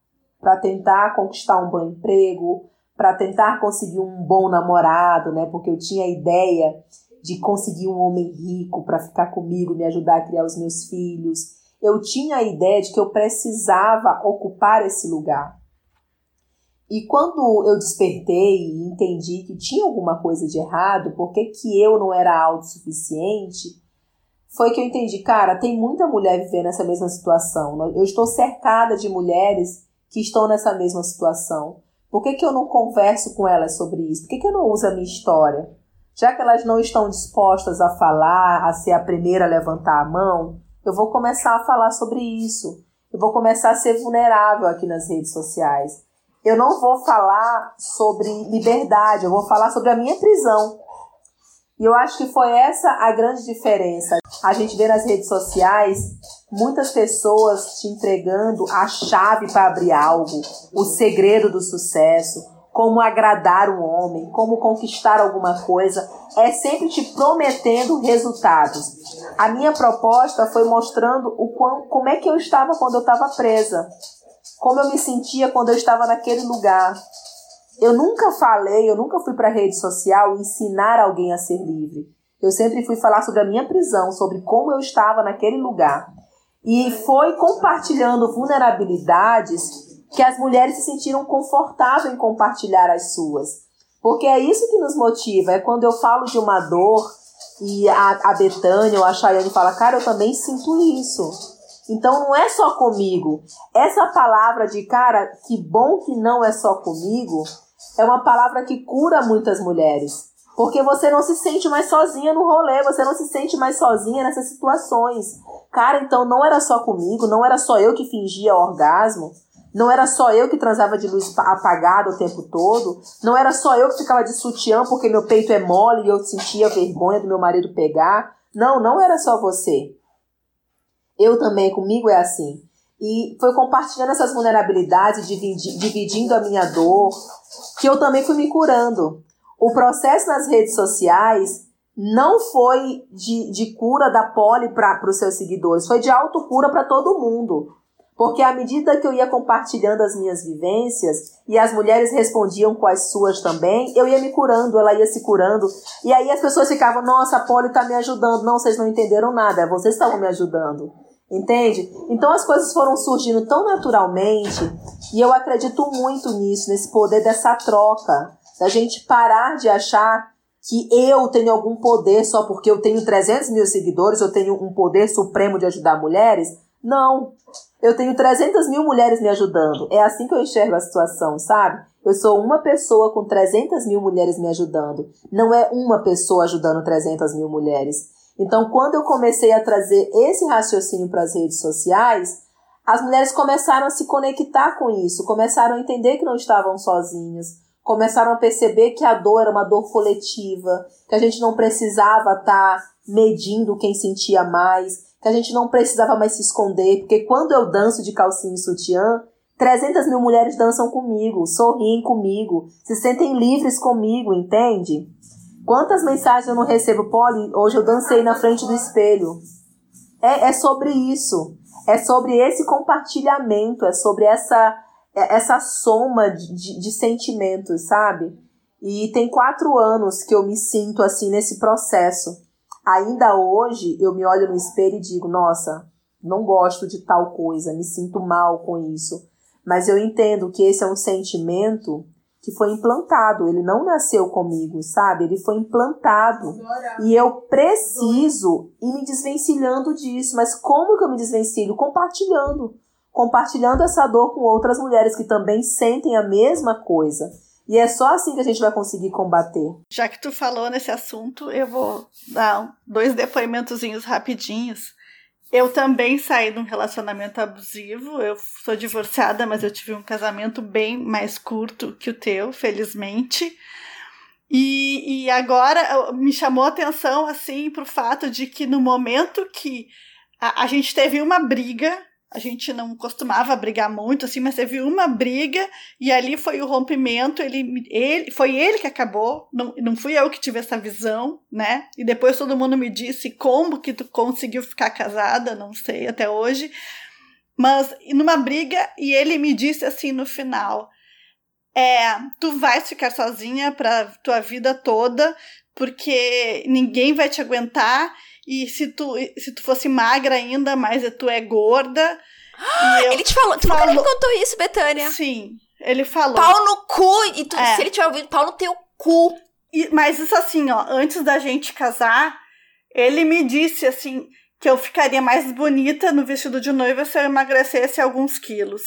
para tentar conquistar um bom emprego, para tentar conseguir um bom namorado, né? Porque eu tinha a ideia de conseguir um homem rico para ficar comigo, me ajudar a criar os meus filhos. Eu tinha a ideia de que eu precisava ocupar esse lugar. E quando eu despertei e entendi que tinha alguma coisa de errado, porque que eu não era autossuficiente, foi que eu entendi, cara, tem muita mulher vivendo essa mesma situação. Eu estou cercada de mulheres que estão nessa mesma situação. Por que, que eu não converso com elas sobre isso? Por que, que eu não uso a minha história? Já que elas não estão dispostas a falar, a ser a primeira a levantar a mão, eu vou começar a falar sobre isso. Eu vou começar a ser vulnerável aqui nas redes sociais. Eu não vou falar sobre liberdade, eu vou falar sobre a minha prisão. E eu acho que foi essa a grande diferença. A gente vê nas redes sociais muitas pessoas te entregando a chave para abrir algo, o segredo do sucesso, como agradar um homem, como conquistar alguma coisa, é sempre te prometendo resultados. A minha proposta foi mostrando o quão, como é que eu estava quando eu estava presa, como eu me sentia quando eu estava naquele lugar. Eu nunca falei, eu nunca fui para a rede social ensinar alguém a ser livre. Eu sempre fui falar sobre a minha prisão, sobre como eu estava naquele lugar. E foi compartilhando vulnerabilidades que as mulheres se sentiram confortáveis em compartilhar as suas. Porque é isso que nos motiva. É quando eu falo de uma dor e a, a Betânia ou a Chayane fala, cara, eu também sinto isso. Então não é só comigo. Essa palavra de, cara, que bom que não é só comigo, é uma palavra que cura muitas mulheres. Porque você não se sente mais sozinha no rolê, você não se sente mais sozinha nessas situações. Cara, então não era só comigo, não era só eu que fingia orgasmo, não era só eu que transava de luz apagada o tempo todo, não era só eu que ficava de sutiã porque meu peito é mole e eu sentia vergonha do meu marido pegar. Não, não era só você. Eu também, comigo é assim. E foi compartilhando essas vulnerabilidades, dividindo a minha dor, que eu também fui me curando. O processo nas redes sociais não foi de, de cura da poli para os seus seguidores, foi de autocura para todo mundo. Porque à medida que eu ia compartilhando as minhas vivências e as mulheres respondiam com as suas também, eu ia me curando, ela ia se curando. E aí as pessoas ficavam, nossa, a Poli tá me ajudando. Não, vocês não entenderam nada, vocês estavam me ajudando. Entende? Então as coisas foram surgindo tão naturalmente e eu acredito muito nisso, nesse poder dessa troca, da gente parar de achar que eu tenho algum poder só porque eu tenho 300 mil seguidores, eu tenho um poder supremo de ajudar mulheres. Não. Eu tenho 300 mil mulheres me ajudando. É assim que eu enxergo a situação, sabe? Eu sou uma pessoa com 300 mil mulheres me ajudando. Não é uma pessoa ajudando 300 mil mulheres. Então, quando eu comecei a trazer esse raciocínio para as redes sociais, as mulheres começaram a se conectar com isso, começaram a entender que não estavam sozinhas, começaram a perceber que a dor era uma dor coletiva, que a gente não precisava estar tá medindo quem sentia mais, que a gente não precisava mais se esconder, porque quando eu danço de calcinha e sutiã, 300 mil mulheres dançam comigo, sorriem comigo, se sentem livres comigo, entende? Quantas mensagens eu não recebo, Polly? Hoje eu dancei na frente do espelho. É, é sobre isso. É sobre esse compartilhamento, é sobre essa, é, essa soma de, de, de sentimentos, sabe? E tem quatro anos que eu me sinto assim nesse processo. Ainda hoje eu me olho no espelho e digo, nossa, não gosto de tal coisa, me sinto mal com isso. Mas eu entendo que esse é um sentimento que foi implantado, ele não nasceu comigo, sabe? Ele foi implantado. E eu preciso ir me desvencilhando disso. Mas como que eu me desvencilho? Compartilhando. Compartilhando essa dor com outras mulheres que também sentem a mesma coisa. E é só assim que a gente vai conseguir combater. Já que tu falou nesse assunto, eu vou dar dois depoimentozinhos rapidinhos. Eu também saí de um relacionamento abusivo. Eu sou divorciada, mas eu tive um casamento bem mais curto que o teu, felizmente. E, e agora me chamou a atenção assim para o fato de que no momento que a, a gente teve uma briga a gente não costumava brigar muito, assim, mas teve uma briga e ali foi o rompimento. Ele, ele foi ele que acabou, não, não fui eu que tive essa visão, né? E depois todo mundo me disse como que tu conseguiu ficar casada, não sei até hoje. Mas numa briga e ele me disse assim no final: é, tu vais ficar sozinha para tua vida toda, porque ninguém vai te aguentar e se tu, se tu fosse magra ainda, mas tu é gorda. ele te falou, tu falou, nunca me contou isso, Betânia? Sim, ele falou. Pau no cu, e tu, é. se ele tiver ouvido, pau no teu cu. E, mas isso assim, ó, antes da gente casar, ele me disse assim que eu ficaria mais bonita no vestido de noiva se eu emagrecesse alguns quilos.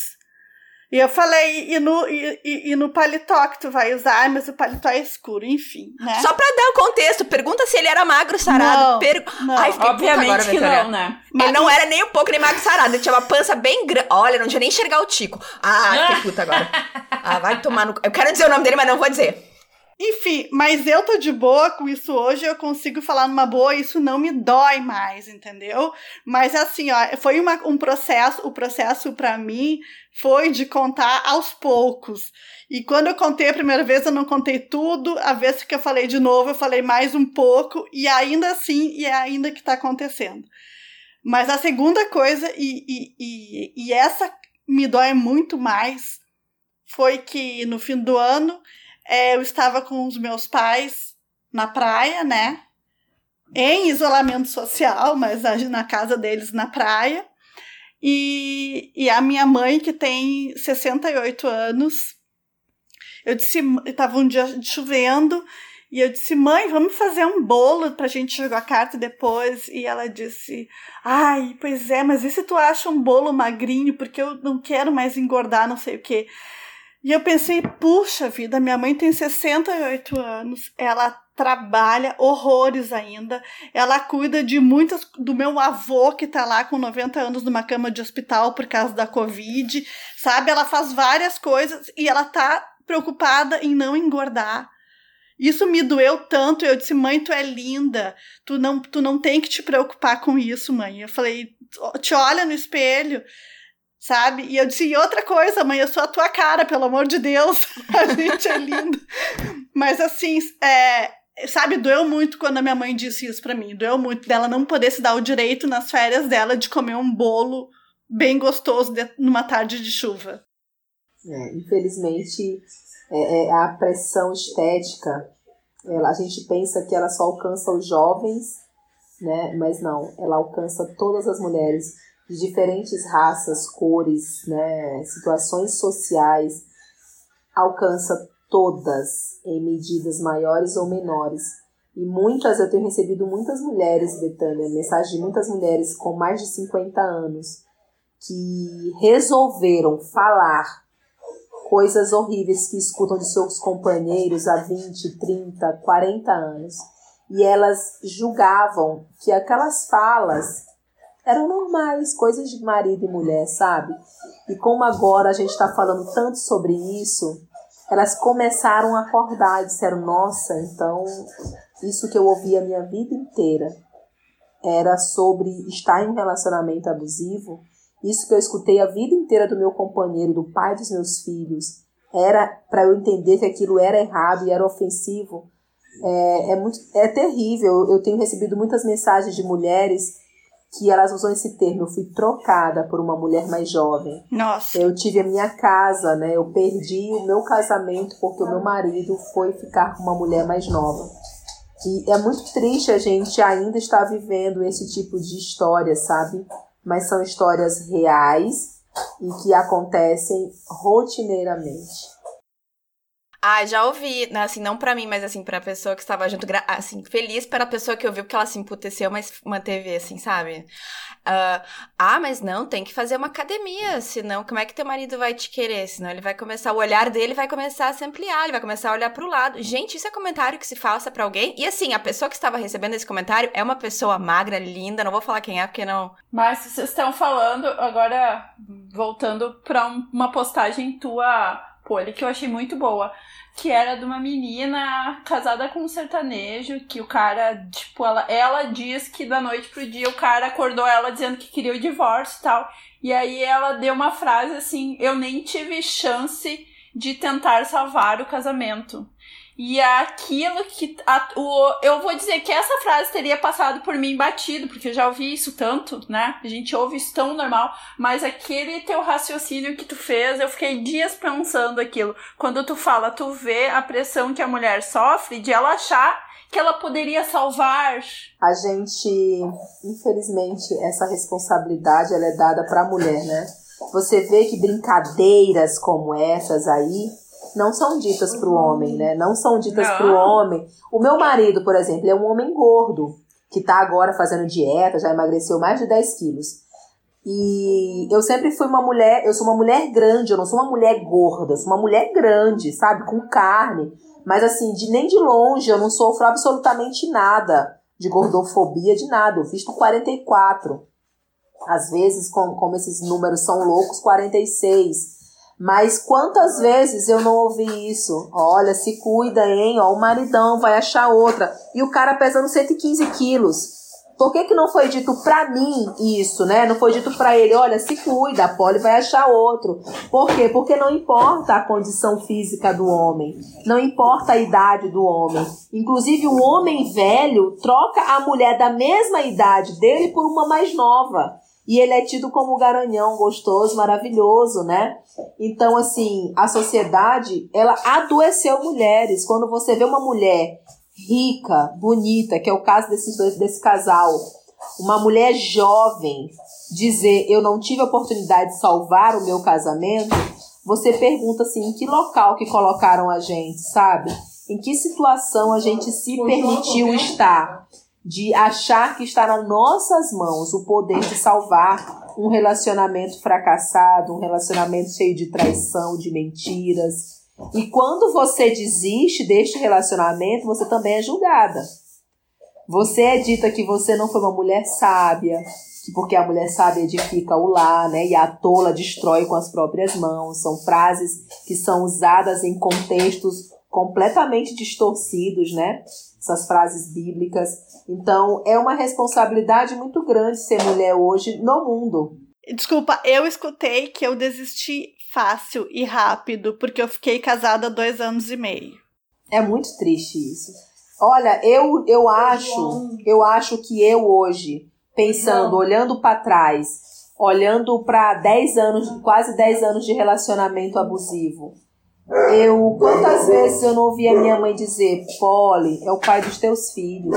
E eu falei, e no, e, e, no paletó que tu vai usar, mas o paletó é escuro, enfim, né? Só pra dar o contexto, pergunta se ele era magro, sarado. Não, per... não. Ai, Obviamente agora, que não, né? Ele não era nem um pouco nem magro sarado, ele tinha uma pança bem grande. Olha, não tinha nem enxergar o Tico. Ah, que puta agora. Ah, vai tomar no... Eu quero dizer o nome dele, mas não vou dizer. Enfim, mas eu tô de boa com isso hoje, eu consigo falar numa boa, isso não me dói mais, entendeu? Mas assim, ó, foi uma, um processo, o processo para mim foi de contar aos poucos. E quando eu contei a primeira vez, eu não contei tudo, a vez que eu falei de novo, eu falei mais um pouco, e ainda assim, e é ainda que tá acontecendo. Mas a segunda coisa, e, e, e, e essa me dói muito mais, foi que no fim do ano é, eu estava com os meus pais na praia, né? Em isolamento social, mas na casa deles na praia. E, e a minha mãe, que tem 68 anos, eu disse, estava um dia chovendo, e eu disse, mãe, vamos fazer um bolo pra gente jogar carta depois. E ela disse, ai, pois é, mas e se tu acha um bolo magrinho, porque eu não quero mais engordar, não sei o quê. E eu pensei, puxa vida, minha mãe tem 68 anos, ela trabalha horrores ainda, ela cuida de muitas do meu avô que tá lá com 90 anos numa cama de hospital por causa da Covid, sabe? Ela faz várias coisas e ela tá preocupada em não engordar. Isso me doeu tanto. Eu disse, mãe, tu é linda. Tu não, tu não tem que te preocupar com isso, mãe. Eu falei, te olha no espelho sabe? E eu disse, e outra coisa, mãe, eu sou a tua cara, pelo amor de Deus, a gente é lindo. Mas assim, é, sabe, doeu muito quando a minha mãe disse isso para mim, doeu muito dela não poder se dar o direito nas férias dela de comer um bolo bem gostoso de, numa tarde de chuva. É, infelizmente, é, é a pressão estética, ela, a gente pensa que ela só alcança os jovens, né? Mas não, ela alcança todas as mulheres de diferentes raças, cores, né, situações sociais, alcança todas em medidas maiores ou menores. E muitas, eu tenho recebido muitas mulheres, Betânia, mensagens de muitas mulheres com mais de 50 anos que resolveram falar coisas horríveis que escutam de seus companheiros há 20, 30, 40 anos. E elas julgavam que aquelas falas eram normais, coisas de marido e mulher, sabe? E como agora a gente está falando tanto sobre isso, elas começaram a acordar e disseram: Nossa, então isso que eu ouvi a minha vida inteira era sobre estar em um relacionamento abusivo. Isso que eu escutei a vida inteira do meu companheiro, do pai dos meus filhos, era para eu entender que aquilo era errado e era ofensivo. É, é, muito, é terrível. Eu tenho recebido muitas mensagens de mulheres que elas usam esse termo. Eu fui trocada por uma mulher mais jovem. Nossa. Eu tive a minha casa, né? Eu perdi o meu casamento porque o meu marido foi ficar com uma mulher mais nova. E é muito triste a gente ainda estar vivendo esse tipo de história, sabe? Mas são histórias reais e que acontecem rotineiramente. Ah, já ouvi, né, assim, não pra mim, mas assim, pra pessoa que estava junto, assim, feliz pela pessoa que ouviu, porque ela se emputeceu, mas manteve, assim, sabe? Uh, ah, mas não, tem que fazer uma academia, senão como é que teu marido vai te querer? Senão ele vai começar, o olhar dele vai começar a se ampliar, ele vai começar a olhar pro lado. Gente, isso é comentário que se faça para alguém? E assim, a pessoa que estava recebendo esse comentário é uma pessoa magra, linda, não vou falar quem é, porque não... Mas vocês estão falando, agora, voltando pra uma postagem tua Poli, que eu achei muito boa. Que era de uma menina casada com um sertanejo, que o cara, tipo, ela, ela diz que da noite pro dia o cara acordou ela dizendo que queria o divórcio e tal. E aí ela deu uma frase assim: Eu nem tive chance de tentar salvar o casamento. E aquilo que. A, o, eu vou dizer que essa frase teria passado por mim batido, porque eu já ouvi isso tanto, né? A gente ouve isso tão normal, mas aquele teu raciocínio que tu fez, eu fiquei dias pensando aquilo. Quando tu fala, tu vê a pressão que a mulher sofre de ela achar que ela poderia salvar. A gente, infelizmente, essa responsabilidade ela é dada para a mulher, né? Você vê que brincadeiras como essas aí não são ditas para o homem, né? Não são ditas para o homem. O meu marido, por exemplo, é um homem gordo, que está agora fazendo dieta, já emagreceu mais de 10 quilos. E eu sempre fui uma mulher, eu sou uma mulher grande, eu não sou uma mulher gorda, eu sou uma mulher grande, sabe? Com carne. Mas assim, de nem de longe eu não sofro absolutamente nada de gordofobia, de nada. Eu fiz com 44. Às vezes, como, como esses números são loucos, 46. Mas quantas vezes eu não ouvi isso? Olha, se cuida, hein? Ó, o maridão vai achar outra. E o cara pesando 115 quilos. Por que, que não foi dito pra mim isso, né? Não foi dito pra ele, olha, se cuida, a Polly vai achar outro. Por quê? Porque não importa a condição física do homem, não importa a idade do homem. Inclusive, o homem velho troca a mulher da mesma idade dele por uma mais nova. E ele é tido como garanhão gostoso, maravilhoso, né? Então, assim, a sociedade, ela adoeceu mulheres. Quando você vê uma mulher rica, bonita, que é o caso desses dois, desse casal, uma mulher jovem, dizer eu não tive a oportunidade de salvar o meu casamento, você pergunta assim, em que local que colocaram a gente, sabe? Em que situação a gente se permitiu estar? De achar que está nas nossas mãos o poder de salvar um relacionamento fracassado, um relacionamento cheio de traição, de mentiras. E quando você desiste deste relacionamento, você também é julgada. Você é dita que você não foi uma mulher sábia, que porque a mulher sábia edifica o lar, né? E a tola destrói com as próprias mãos. São frases que são usadas em contextos completamente distorcidos, né? Essas frases bíblicas. Então, é uma responsabilidade muito grande ser mulher hoje no mundo. Desculpa, eu escutei que eu desisti fácil e rápido, porque eu fiquei casada dois anos e meio. É muito triste isso. Olha, eu, eu acho, eu acho que eu hoje, pensando, olhando para trás, olhando para 10 anos, quase 10 anos de relacionamento abusivo, eu, quantas vezes eu não ouvi a minha mãe dizer, Polly, é o pai dos teus filhos.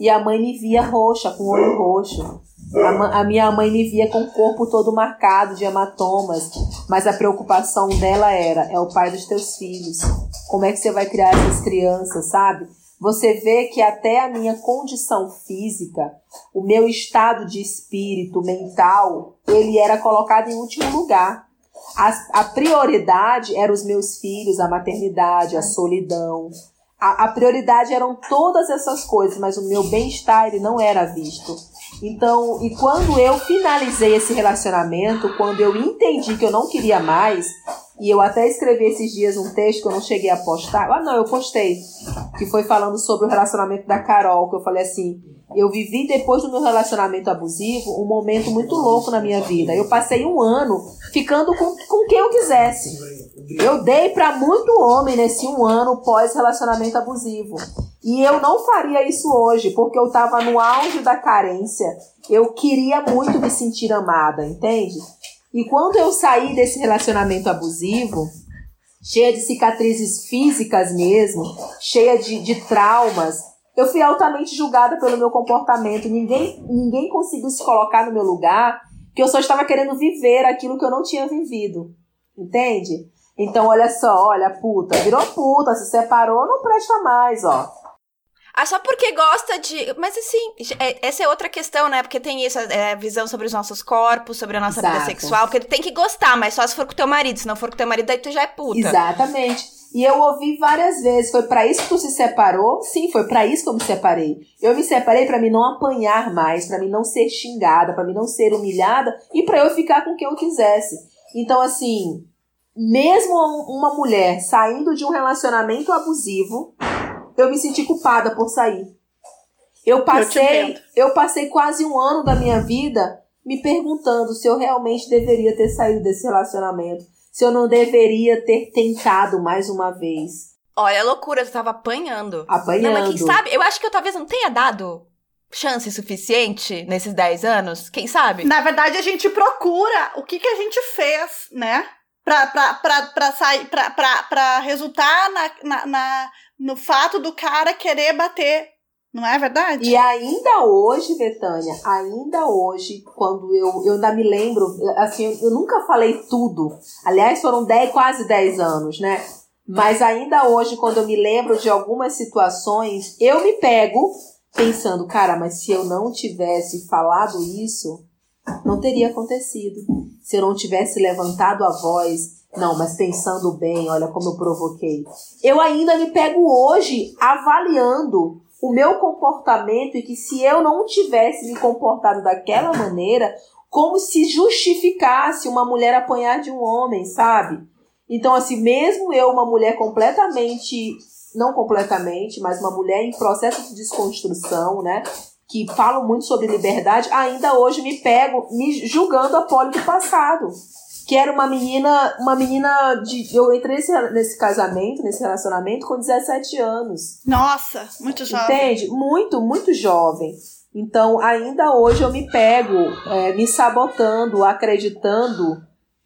E a mãe me via roxa, com o olho roxo. A, a, minha mãe me via com o corpo todo marcado de hematomas, mas a preocupação dela era: é o pai dos teus filhos. Como é que você vai criar essas crianças, sabe? Você vê que até a minha condição física, o meu estado de espírito, mental, ele era colocado em último lugar. A, a prioridade eram os meus filhos, a maternidade, a solidão. A, a prioridade eram todas essas coisas, mas o meu bem-estar ele não era visto. Então, e quando eu finalizei esse relacionamento, quando eu entendi que eu não queria mais, e eu até escrevi esses dias um texto que eu não cheguei a postar. Ah, não, eu postei. Que foi falando sobre o relacionamento da Carol, que eu falei assim: eu vivi depois do meu relacionamento abusivo um momento muito louco na minha vida. Eu passei um ano ficando com, com quem eu quisesse. Eu dei para muito homem nesse um ano pós relacionamento abusivo. E eu não faria isso hoje, porque eu estava no auge da carência. Eu queria muito me sentir amada, entende? E quando eu saí desse relacionamento abusivo, cheia de cicatrizes físicas mesmo, cheia de, de traumas, eu fui altamente julgada pelo meu comportamento. Ninguém, ninguém conseguiu se colocar no meu lugar, que eu só estava querendo viver aquilo que eu não tinha vivido. Entende? Então, olha só, olha, puta, virou puta, se separou, não presta mais, ó. Ah, só porque gosta de. Mas assim, é, essa é outra questão, né? Porque tem isso, é, visão sobre os nossos corpos, sobre a nossa Exato. vida sexual. Porque tu tem que gostar, mas só se for com teu marido. Se não for com teu marido, aí tu já é puta. Exatamente. E eu ouvi várias vezes, foi para isso que tu se separou? Sim, foi para isso que eu me separei. Eu me separei para mim não apanhar mais, para mim não ser xingada, para mim não ser humilhada e para eu ficar com quem eu quisesse. Então assim, mesmo uma mulher saindo de um relacionamento abusivo, eu me senti culpada por sair. Eu passei, eu, eu passei quase um ano da minha vida me perguntando se eu realmente deveria ter saído desse relacionamento, se eu não deveria ter tentado mais uma vez. Olha, loucura, você tava apanhando. Apanhando. Não, mas quem sabe, eu acho que eu talvez não tenha dado chance suficiente nesses 10 anos, quem sabe? Na verdade, a gente procura o que, que a gente fez, né? Pra, pra, pra, pra, sair, pra, pra, pra resultar na, na, na, no fato do cara querer bater não é verdade? E ainda hoje, Betânia, ainda hoje, quando eu, eu ainda me lembro, assim, eu, eu nunca falei tudo. Aliás, foram 10, quase 10 anos, né? Mas ainda hoje, quando eu me lembro de algumas situações, eu me pego pensando, cara, mas se eu não tivesse falado isso, não teria acontecido. Se eu não tivesse levantado a voz, não, mas pensando bem, olha como eu provoquei. Eu ainda me pego hoje avaliando o meu comportamento e que se eu não tivesse me comportado daquela maneira, como se justificasse uma mulher apanhar de um homem, sabe? Então, assim, mesmo eu, uma mulher completamente, não completamente, mas uma mulher em processo de desconstrução, né? Que falo muito sobre liberdade, ainda hoje me pego me julgando a poli do passado que era uma menina, uma menina de. Eu entrei nesse, nesse casamento, nesse relacionamento, com 17 anos. Nossa, muito jovem. Entende? Muito, muito jovem. Então, ainda hoje eu me pego é, me sabotando, acreditando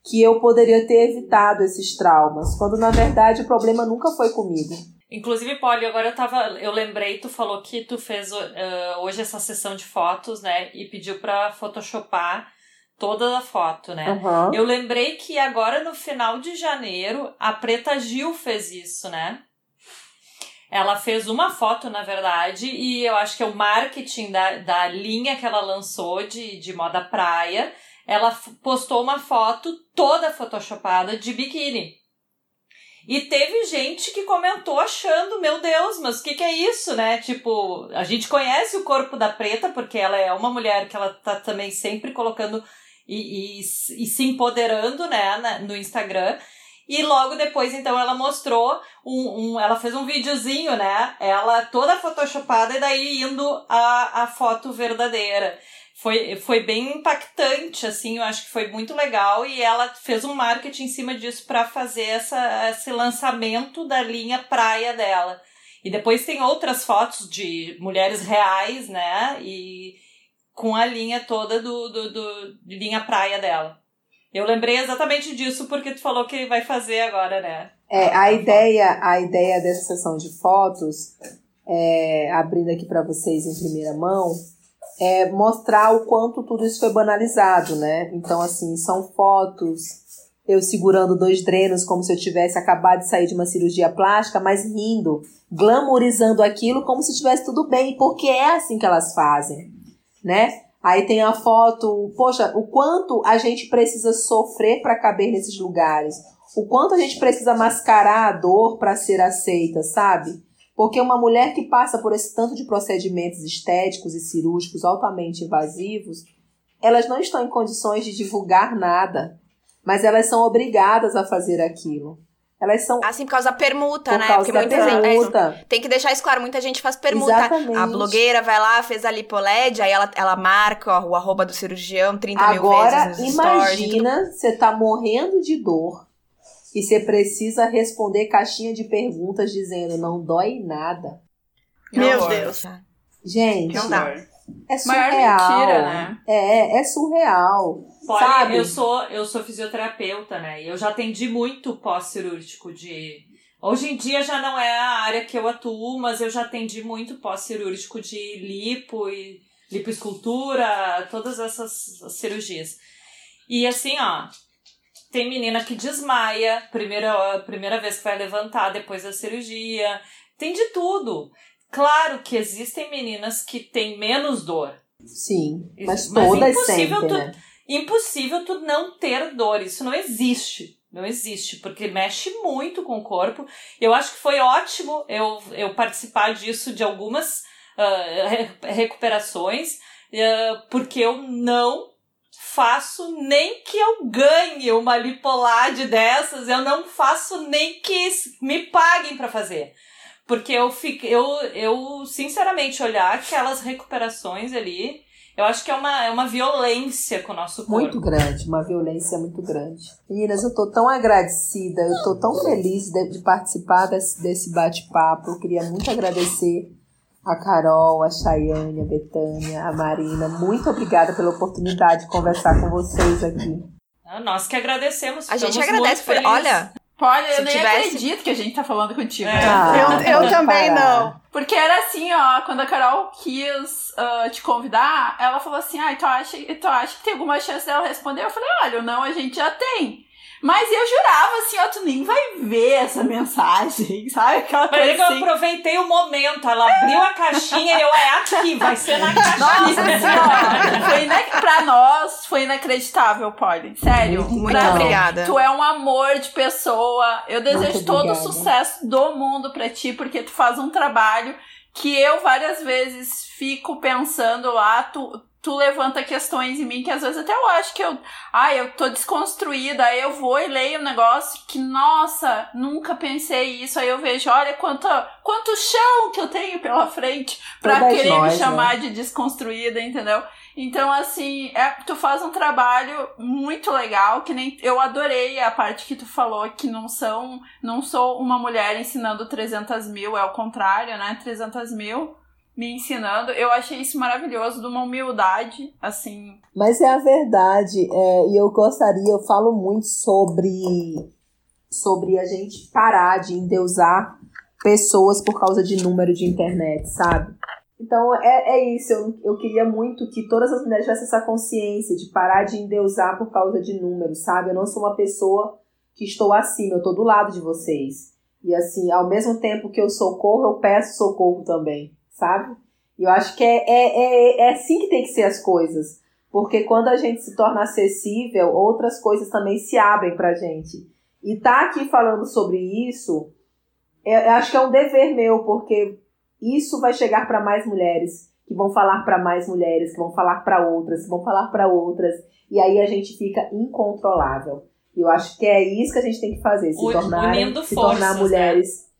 que eu poderia ter evitado esses traumas, quando na verdade o problema nunca foi comigo. Inclusive, Polly, agora eu tava. Eu lembrei, tu falou que tu fez uh, hoje essa sessão de fotos, né? E pediu pra photoshopar toda a foto, né? Uhum. Eu lembrei que agora no final de janeiro a Preta Gil fez isso, né? Ela fez uma foto, na verdade, e eu acho que é o marketing da, da linha que ela lançou de, de moda praia. Ela postou uma foto toda photoshopada de biquíni. E teve gente que comentou achando, meu Deus, mas o que, que é isso, né? Tipo, a gente conhece o corpo da preta, porque ela é uma mulher que ela tá também sempre colocando e, e, e se empoderando, né, no Instagram. E logo depois, então, ela mostrou um, um, Ela fez um videozinho, né? Ela toda photoshopada e daí indo a, a foto verdadeira. Foi, foi bem impactante, assim, eu acho que foi muito legal. E ela fez um marketing em cima disso para fazer essa, esse lançamento da linha praia dela. E depois tem outras fotos de mulheres reais, né? E com a linha toda do, do, do de linha praia dela. Eu lembrei exatamente disso porque tu falou que vai fazer agora, né? É, a ideia, a ideia dessa sessão de fotos, é, abrindo aqui para vocês em primeira mão, é mostrar o quanto tudo isso foi banalizado, né? Então, assim, são fotos eu segurando dois drenos como se eu tivesse acabado de sair de uma cirurgia plástica, mas rindo, glamourizando aquilo como se tivesse tudo bem, porque é assim que elas fazem né? Aí tem a foto, poxa, o quanto a gente precisa sofrer para caber nesses lugares, o quanto a gente precisa mascarar a dor para ser aceita, sabe? Porque uma mulher que passa por esse tanto de procedimentos estéticos e cirúrgicos altamente invasivos, elas não estão em condições de divulgar nada, mas elas são obrigadas a fazer aquilo. Elas são. Assim, por causa da permuta, por né? Causa Porque da muita permuta. gente. É, tem que deixar isso claro, muita gente faz permuta. Exatamente. A blogueira vai lá, fez a lipoled, aí ela, ela marca ó, o arroba do cirurgião 30 Agora, mil vezes. Agora, imagina, você tá morrendo de dor e você precisa responder caixinha de perguntas dizendo não dói nada. Meu Deus. Gente, não dá. É surreal. Mentira, né? É, é surreal. Pode, sabe? eu sou eu sou fisioterapeuta, né? E eu já atendi muito pós-cirúrgico de Hoje em dia já não é a área que eu atuo, mas eu já atendi muito pós-cirúrgico de lipo e lipoescultura, todas essas cirurgias. E assim, ó, tem menina que desmaia, primeira, primeira vez que vai levantar depois da cirurgia. Tem de tudo. Claro que existem meninas que têm menos dor. Sim, mas, mas todas impossível sempre, tu, né? Impossível tu não ter dor. Isso não existe. Não existe, porque mexe muito com o corpo. Eu acho que foi ótimo eu, eu participar disso de algumas uh, recuperações, uh, porque eu não faço nem que eu ganhe uma lipolade dessas, eu não faço nem que me paguem para fazer. Porque eu fico, eu, eu sinceramente olhar aquelas recuperações ali, eu acho que é uma, é uma violência com o nosso corpo. Muito grande, uma violência muito grande. Meninas, eu tô tão agradecida, eu tô tão feliz de, de participar desse, desse bate-papo. Eu queria muito agradecer a Carol, a Chayane, a Betânia, a Marina. Muito obrigada pela oportunidade de conversar com vocês aqui. Ah, nós que agradecemos. A gente agradece por. Olha. Olha, eu nem tivesse... acredito que a gente tá falando contigo. É. Ah, eu, eu também não. Porque era assim, ó, quando a Carol quis uh, te convidar, ela falou assim: ah, tu acha, tu acha que tem alguma chance dela responder? Eu falei: olha, não, a gente já tem. Mas eu jurava assim, ó, tu nem vai ver essa mensagem, sabe? Aquela Mas coisa assim. eu aproveitei o momento, ela abriu a caixinha e eu, é aqui, vai ser na caixinha. Nossa senhora, foi ina... pra nós foi inacreditável, Polly. Sério. Muito pra obrigada. Tu é um amor de pessoa. Eu desejo Muito todo o sucesso do mundo pra ti, porque tu faz um trabalho que eu várias vezes fico pensando lá, tu tu levanta questões em mim que às vezes até eu acho que eu, ai, eu tô desconstruída, aí eu vou e leio um negócio que, nossa, nunca pensei isso, aí eu vejo, olha quanto, quanto chão que eu tenho pela frente pra Todas querer nós, me chamar né? de desconstruída, entendeu? Então, assim, é, tu faz um trabalho muito legal, que nem eu adorei a parte que tu falou, que não são, não sou uma mulher ensinando 300 mil, é o contrário, né? 300 mil me ensinando. Eu achei isso maravilhoso, de uma humildade, assim. Mas é a verdade, é, e eu gostaria, eu falo muito sobre, sobre a gente parar de endeusar pessoas por causa de número de internet, sabe? Então é, é isso, eu, eu queria muito que todas as mulheres tivessem essa consciência de parar de endeusar por causa de números, sabe? Eu não sou uma pessoa que estou acima, eu estou do lado de vocês. E assim, ao mesmo tempo que eu socorro, eu peço socorro também sabe? E eu acho que é, é, é, é assim que tem que ser as coisas. Porque quando a gente se torna acessível, outras coisas também se abrem pra gente. E tá aqui falando sobre isso, eu, acho que é um dever meu, porque isso vai chegar para mais mulheres, que vão falar para mais mulheres, que vão falar para outras, que vão falar para outras, e aí a gente fica incontrolável. E eu acho que é isso que a gente tem que fazer, se tornar, se tornar né? mulheres.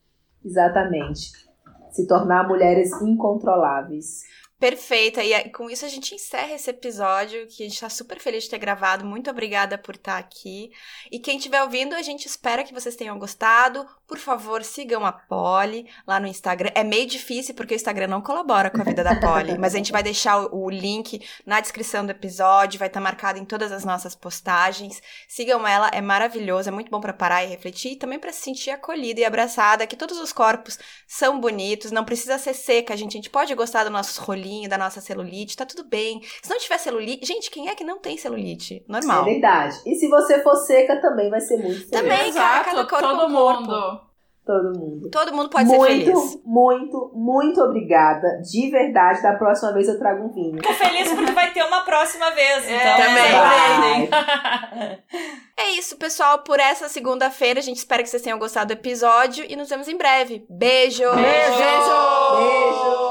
Né? Exatamente se tornar mulheres incontroláveis. Perfeita. E com isso a gente encerra esse episódio, que a gente está super feliz de ter gravado. Muito obrigada por estar aqui. E quem estiver ouvindo, a gente espera que vocês tenham gostado. Por favor, sigam a Polly lá no Instagram. É meio difícil porque o Instagram não colabora com a vida da Polly, mas a gente vai deixar o, link na descrição do episódio, vai estar marcado em todas as nossas postagens. Sigam ela, é maravilhoso, é muito bom para parar e refletir e também para se sentir acolhida e abraçada, que todos os corpos são bonitos, não precisa ser seca, gente. A gente pode gostar dos nossos rolinhos da nossa celulite, tá tudo bem. Se não tiver celulite, gente, quem é que não tem celulite? Normal. É verdade. E se você for seca também vai ser muito feliz. Também, cara, cada corpo todo mundo. Todo mundo. Todo mundo pode muito, ser feliz. Muito, muito obrigada. De verdade. Da próxima vez eu trago um vinho. Tô feliz porque vai ter uma próxima vez. É, então, também. é isso, pessoal. Por essa segunda-feira, a gente espera que vocês tenham gostado do episódio e nos vemos em breve. Beijo! Beijo! Beijo.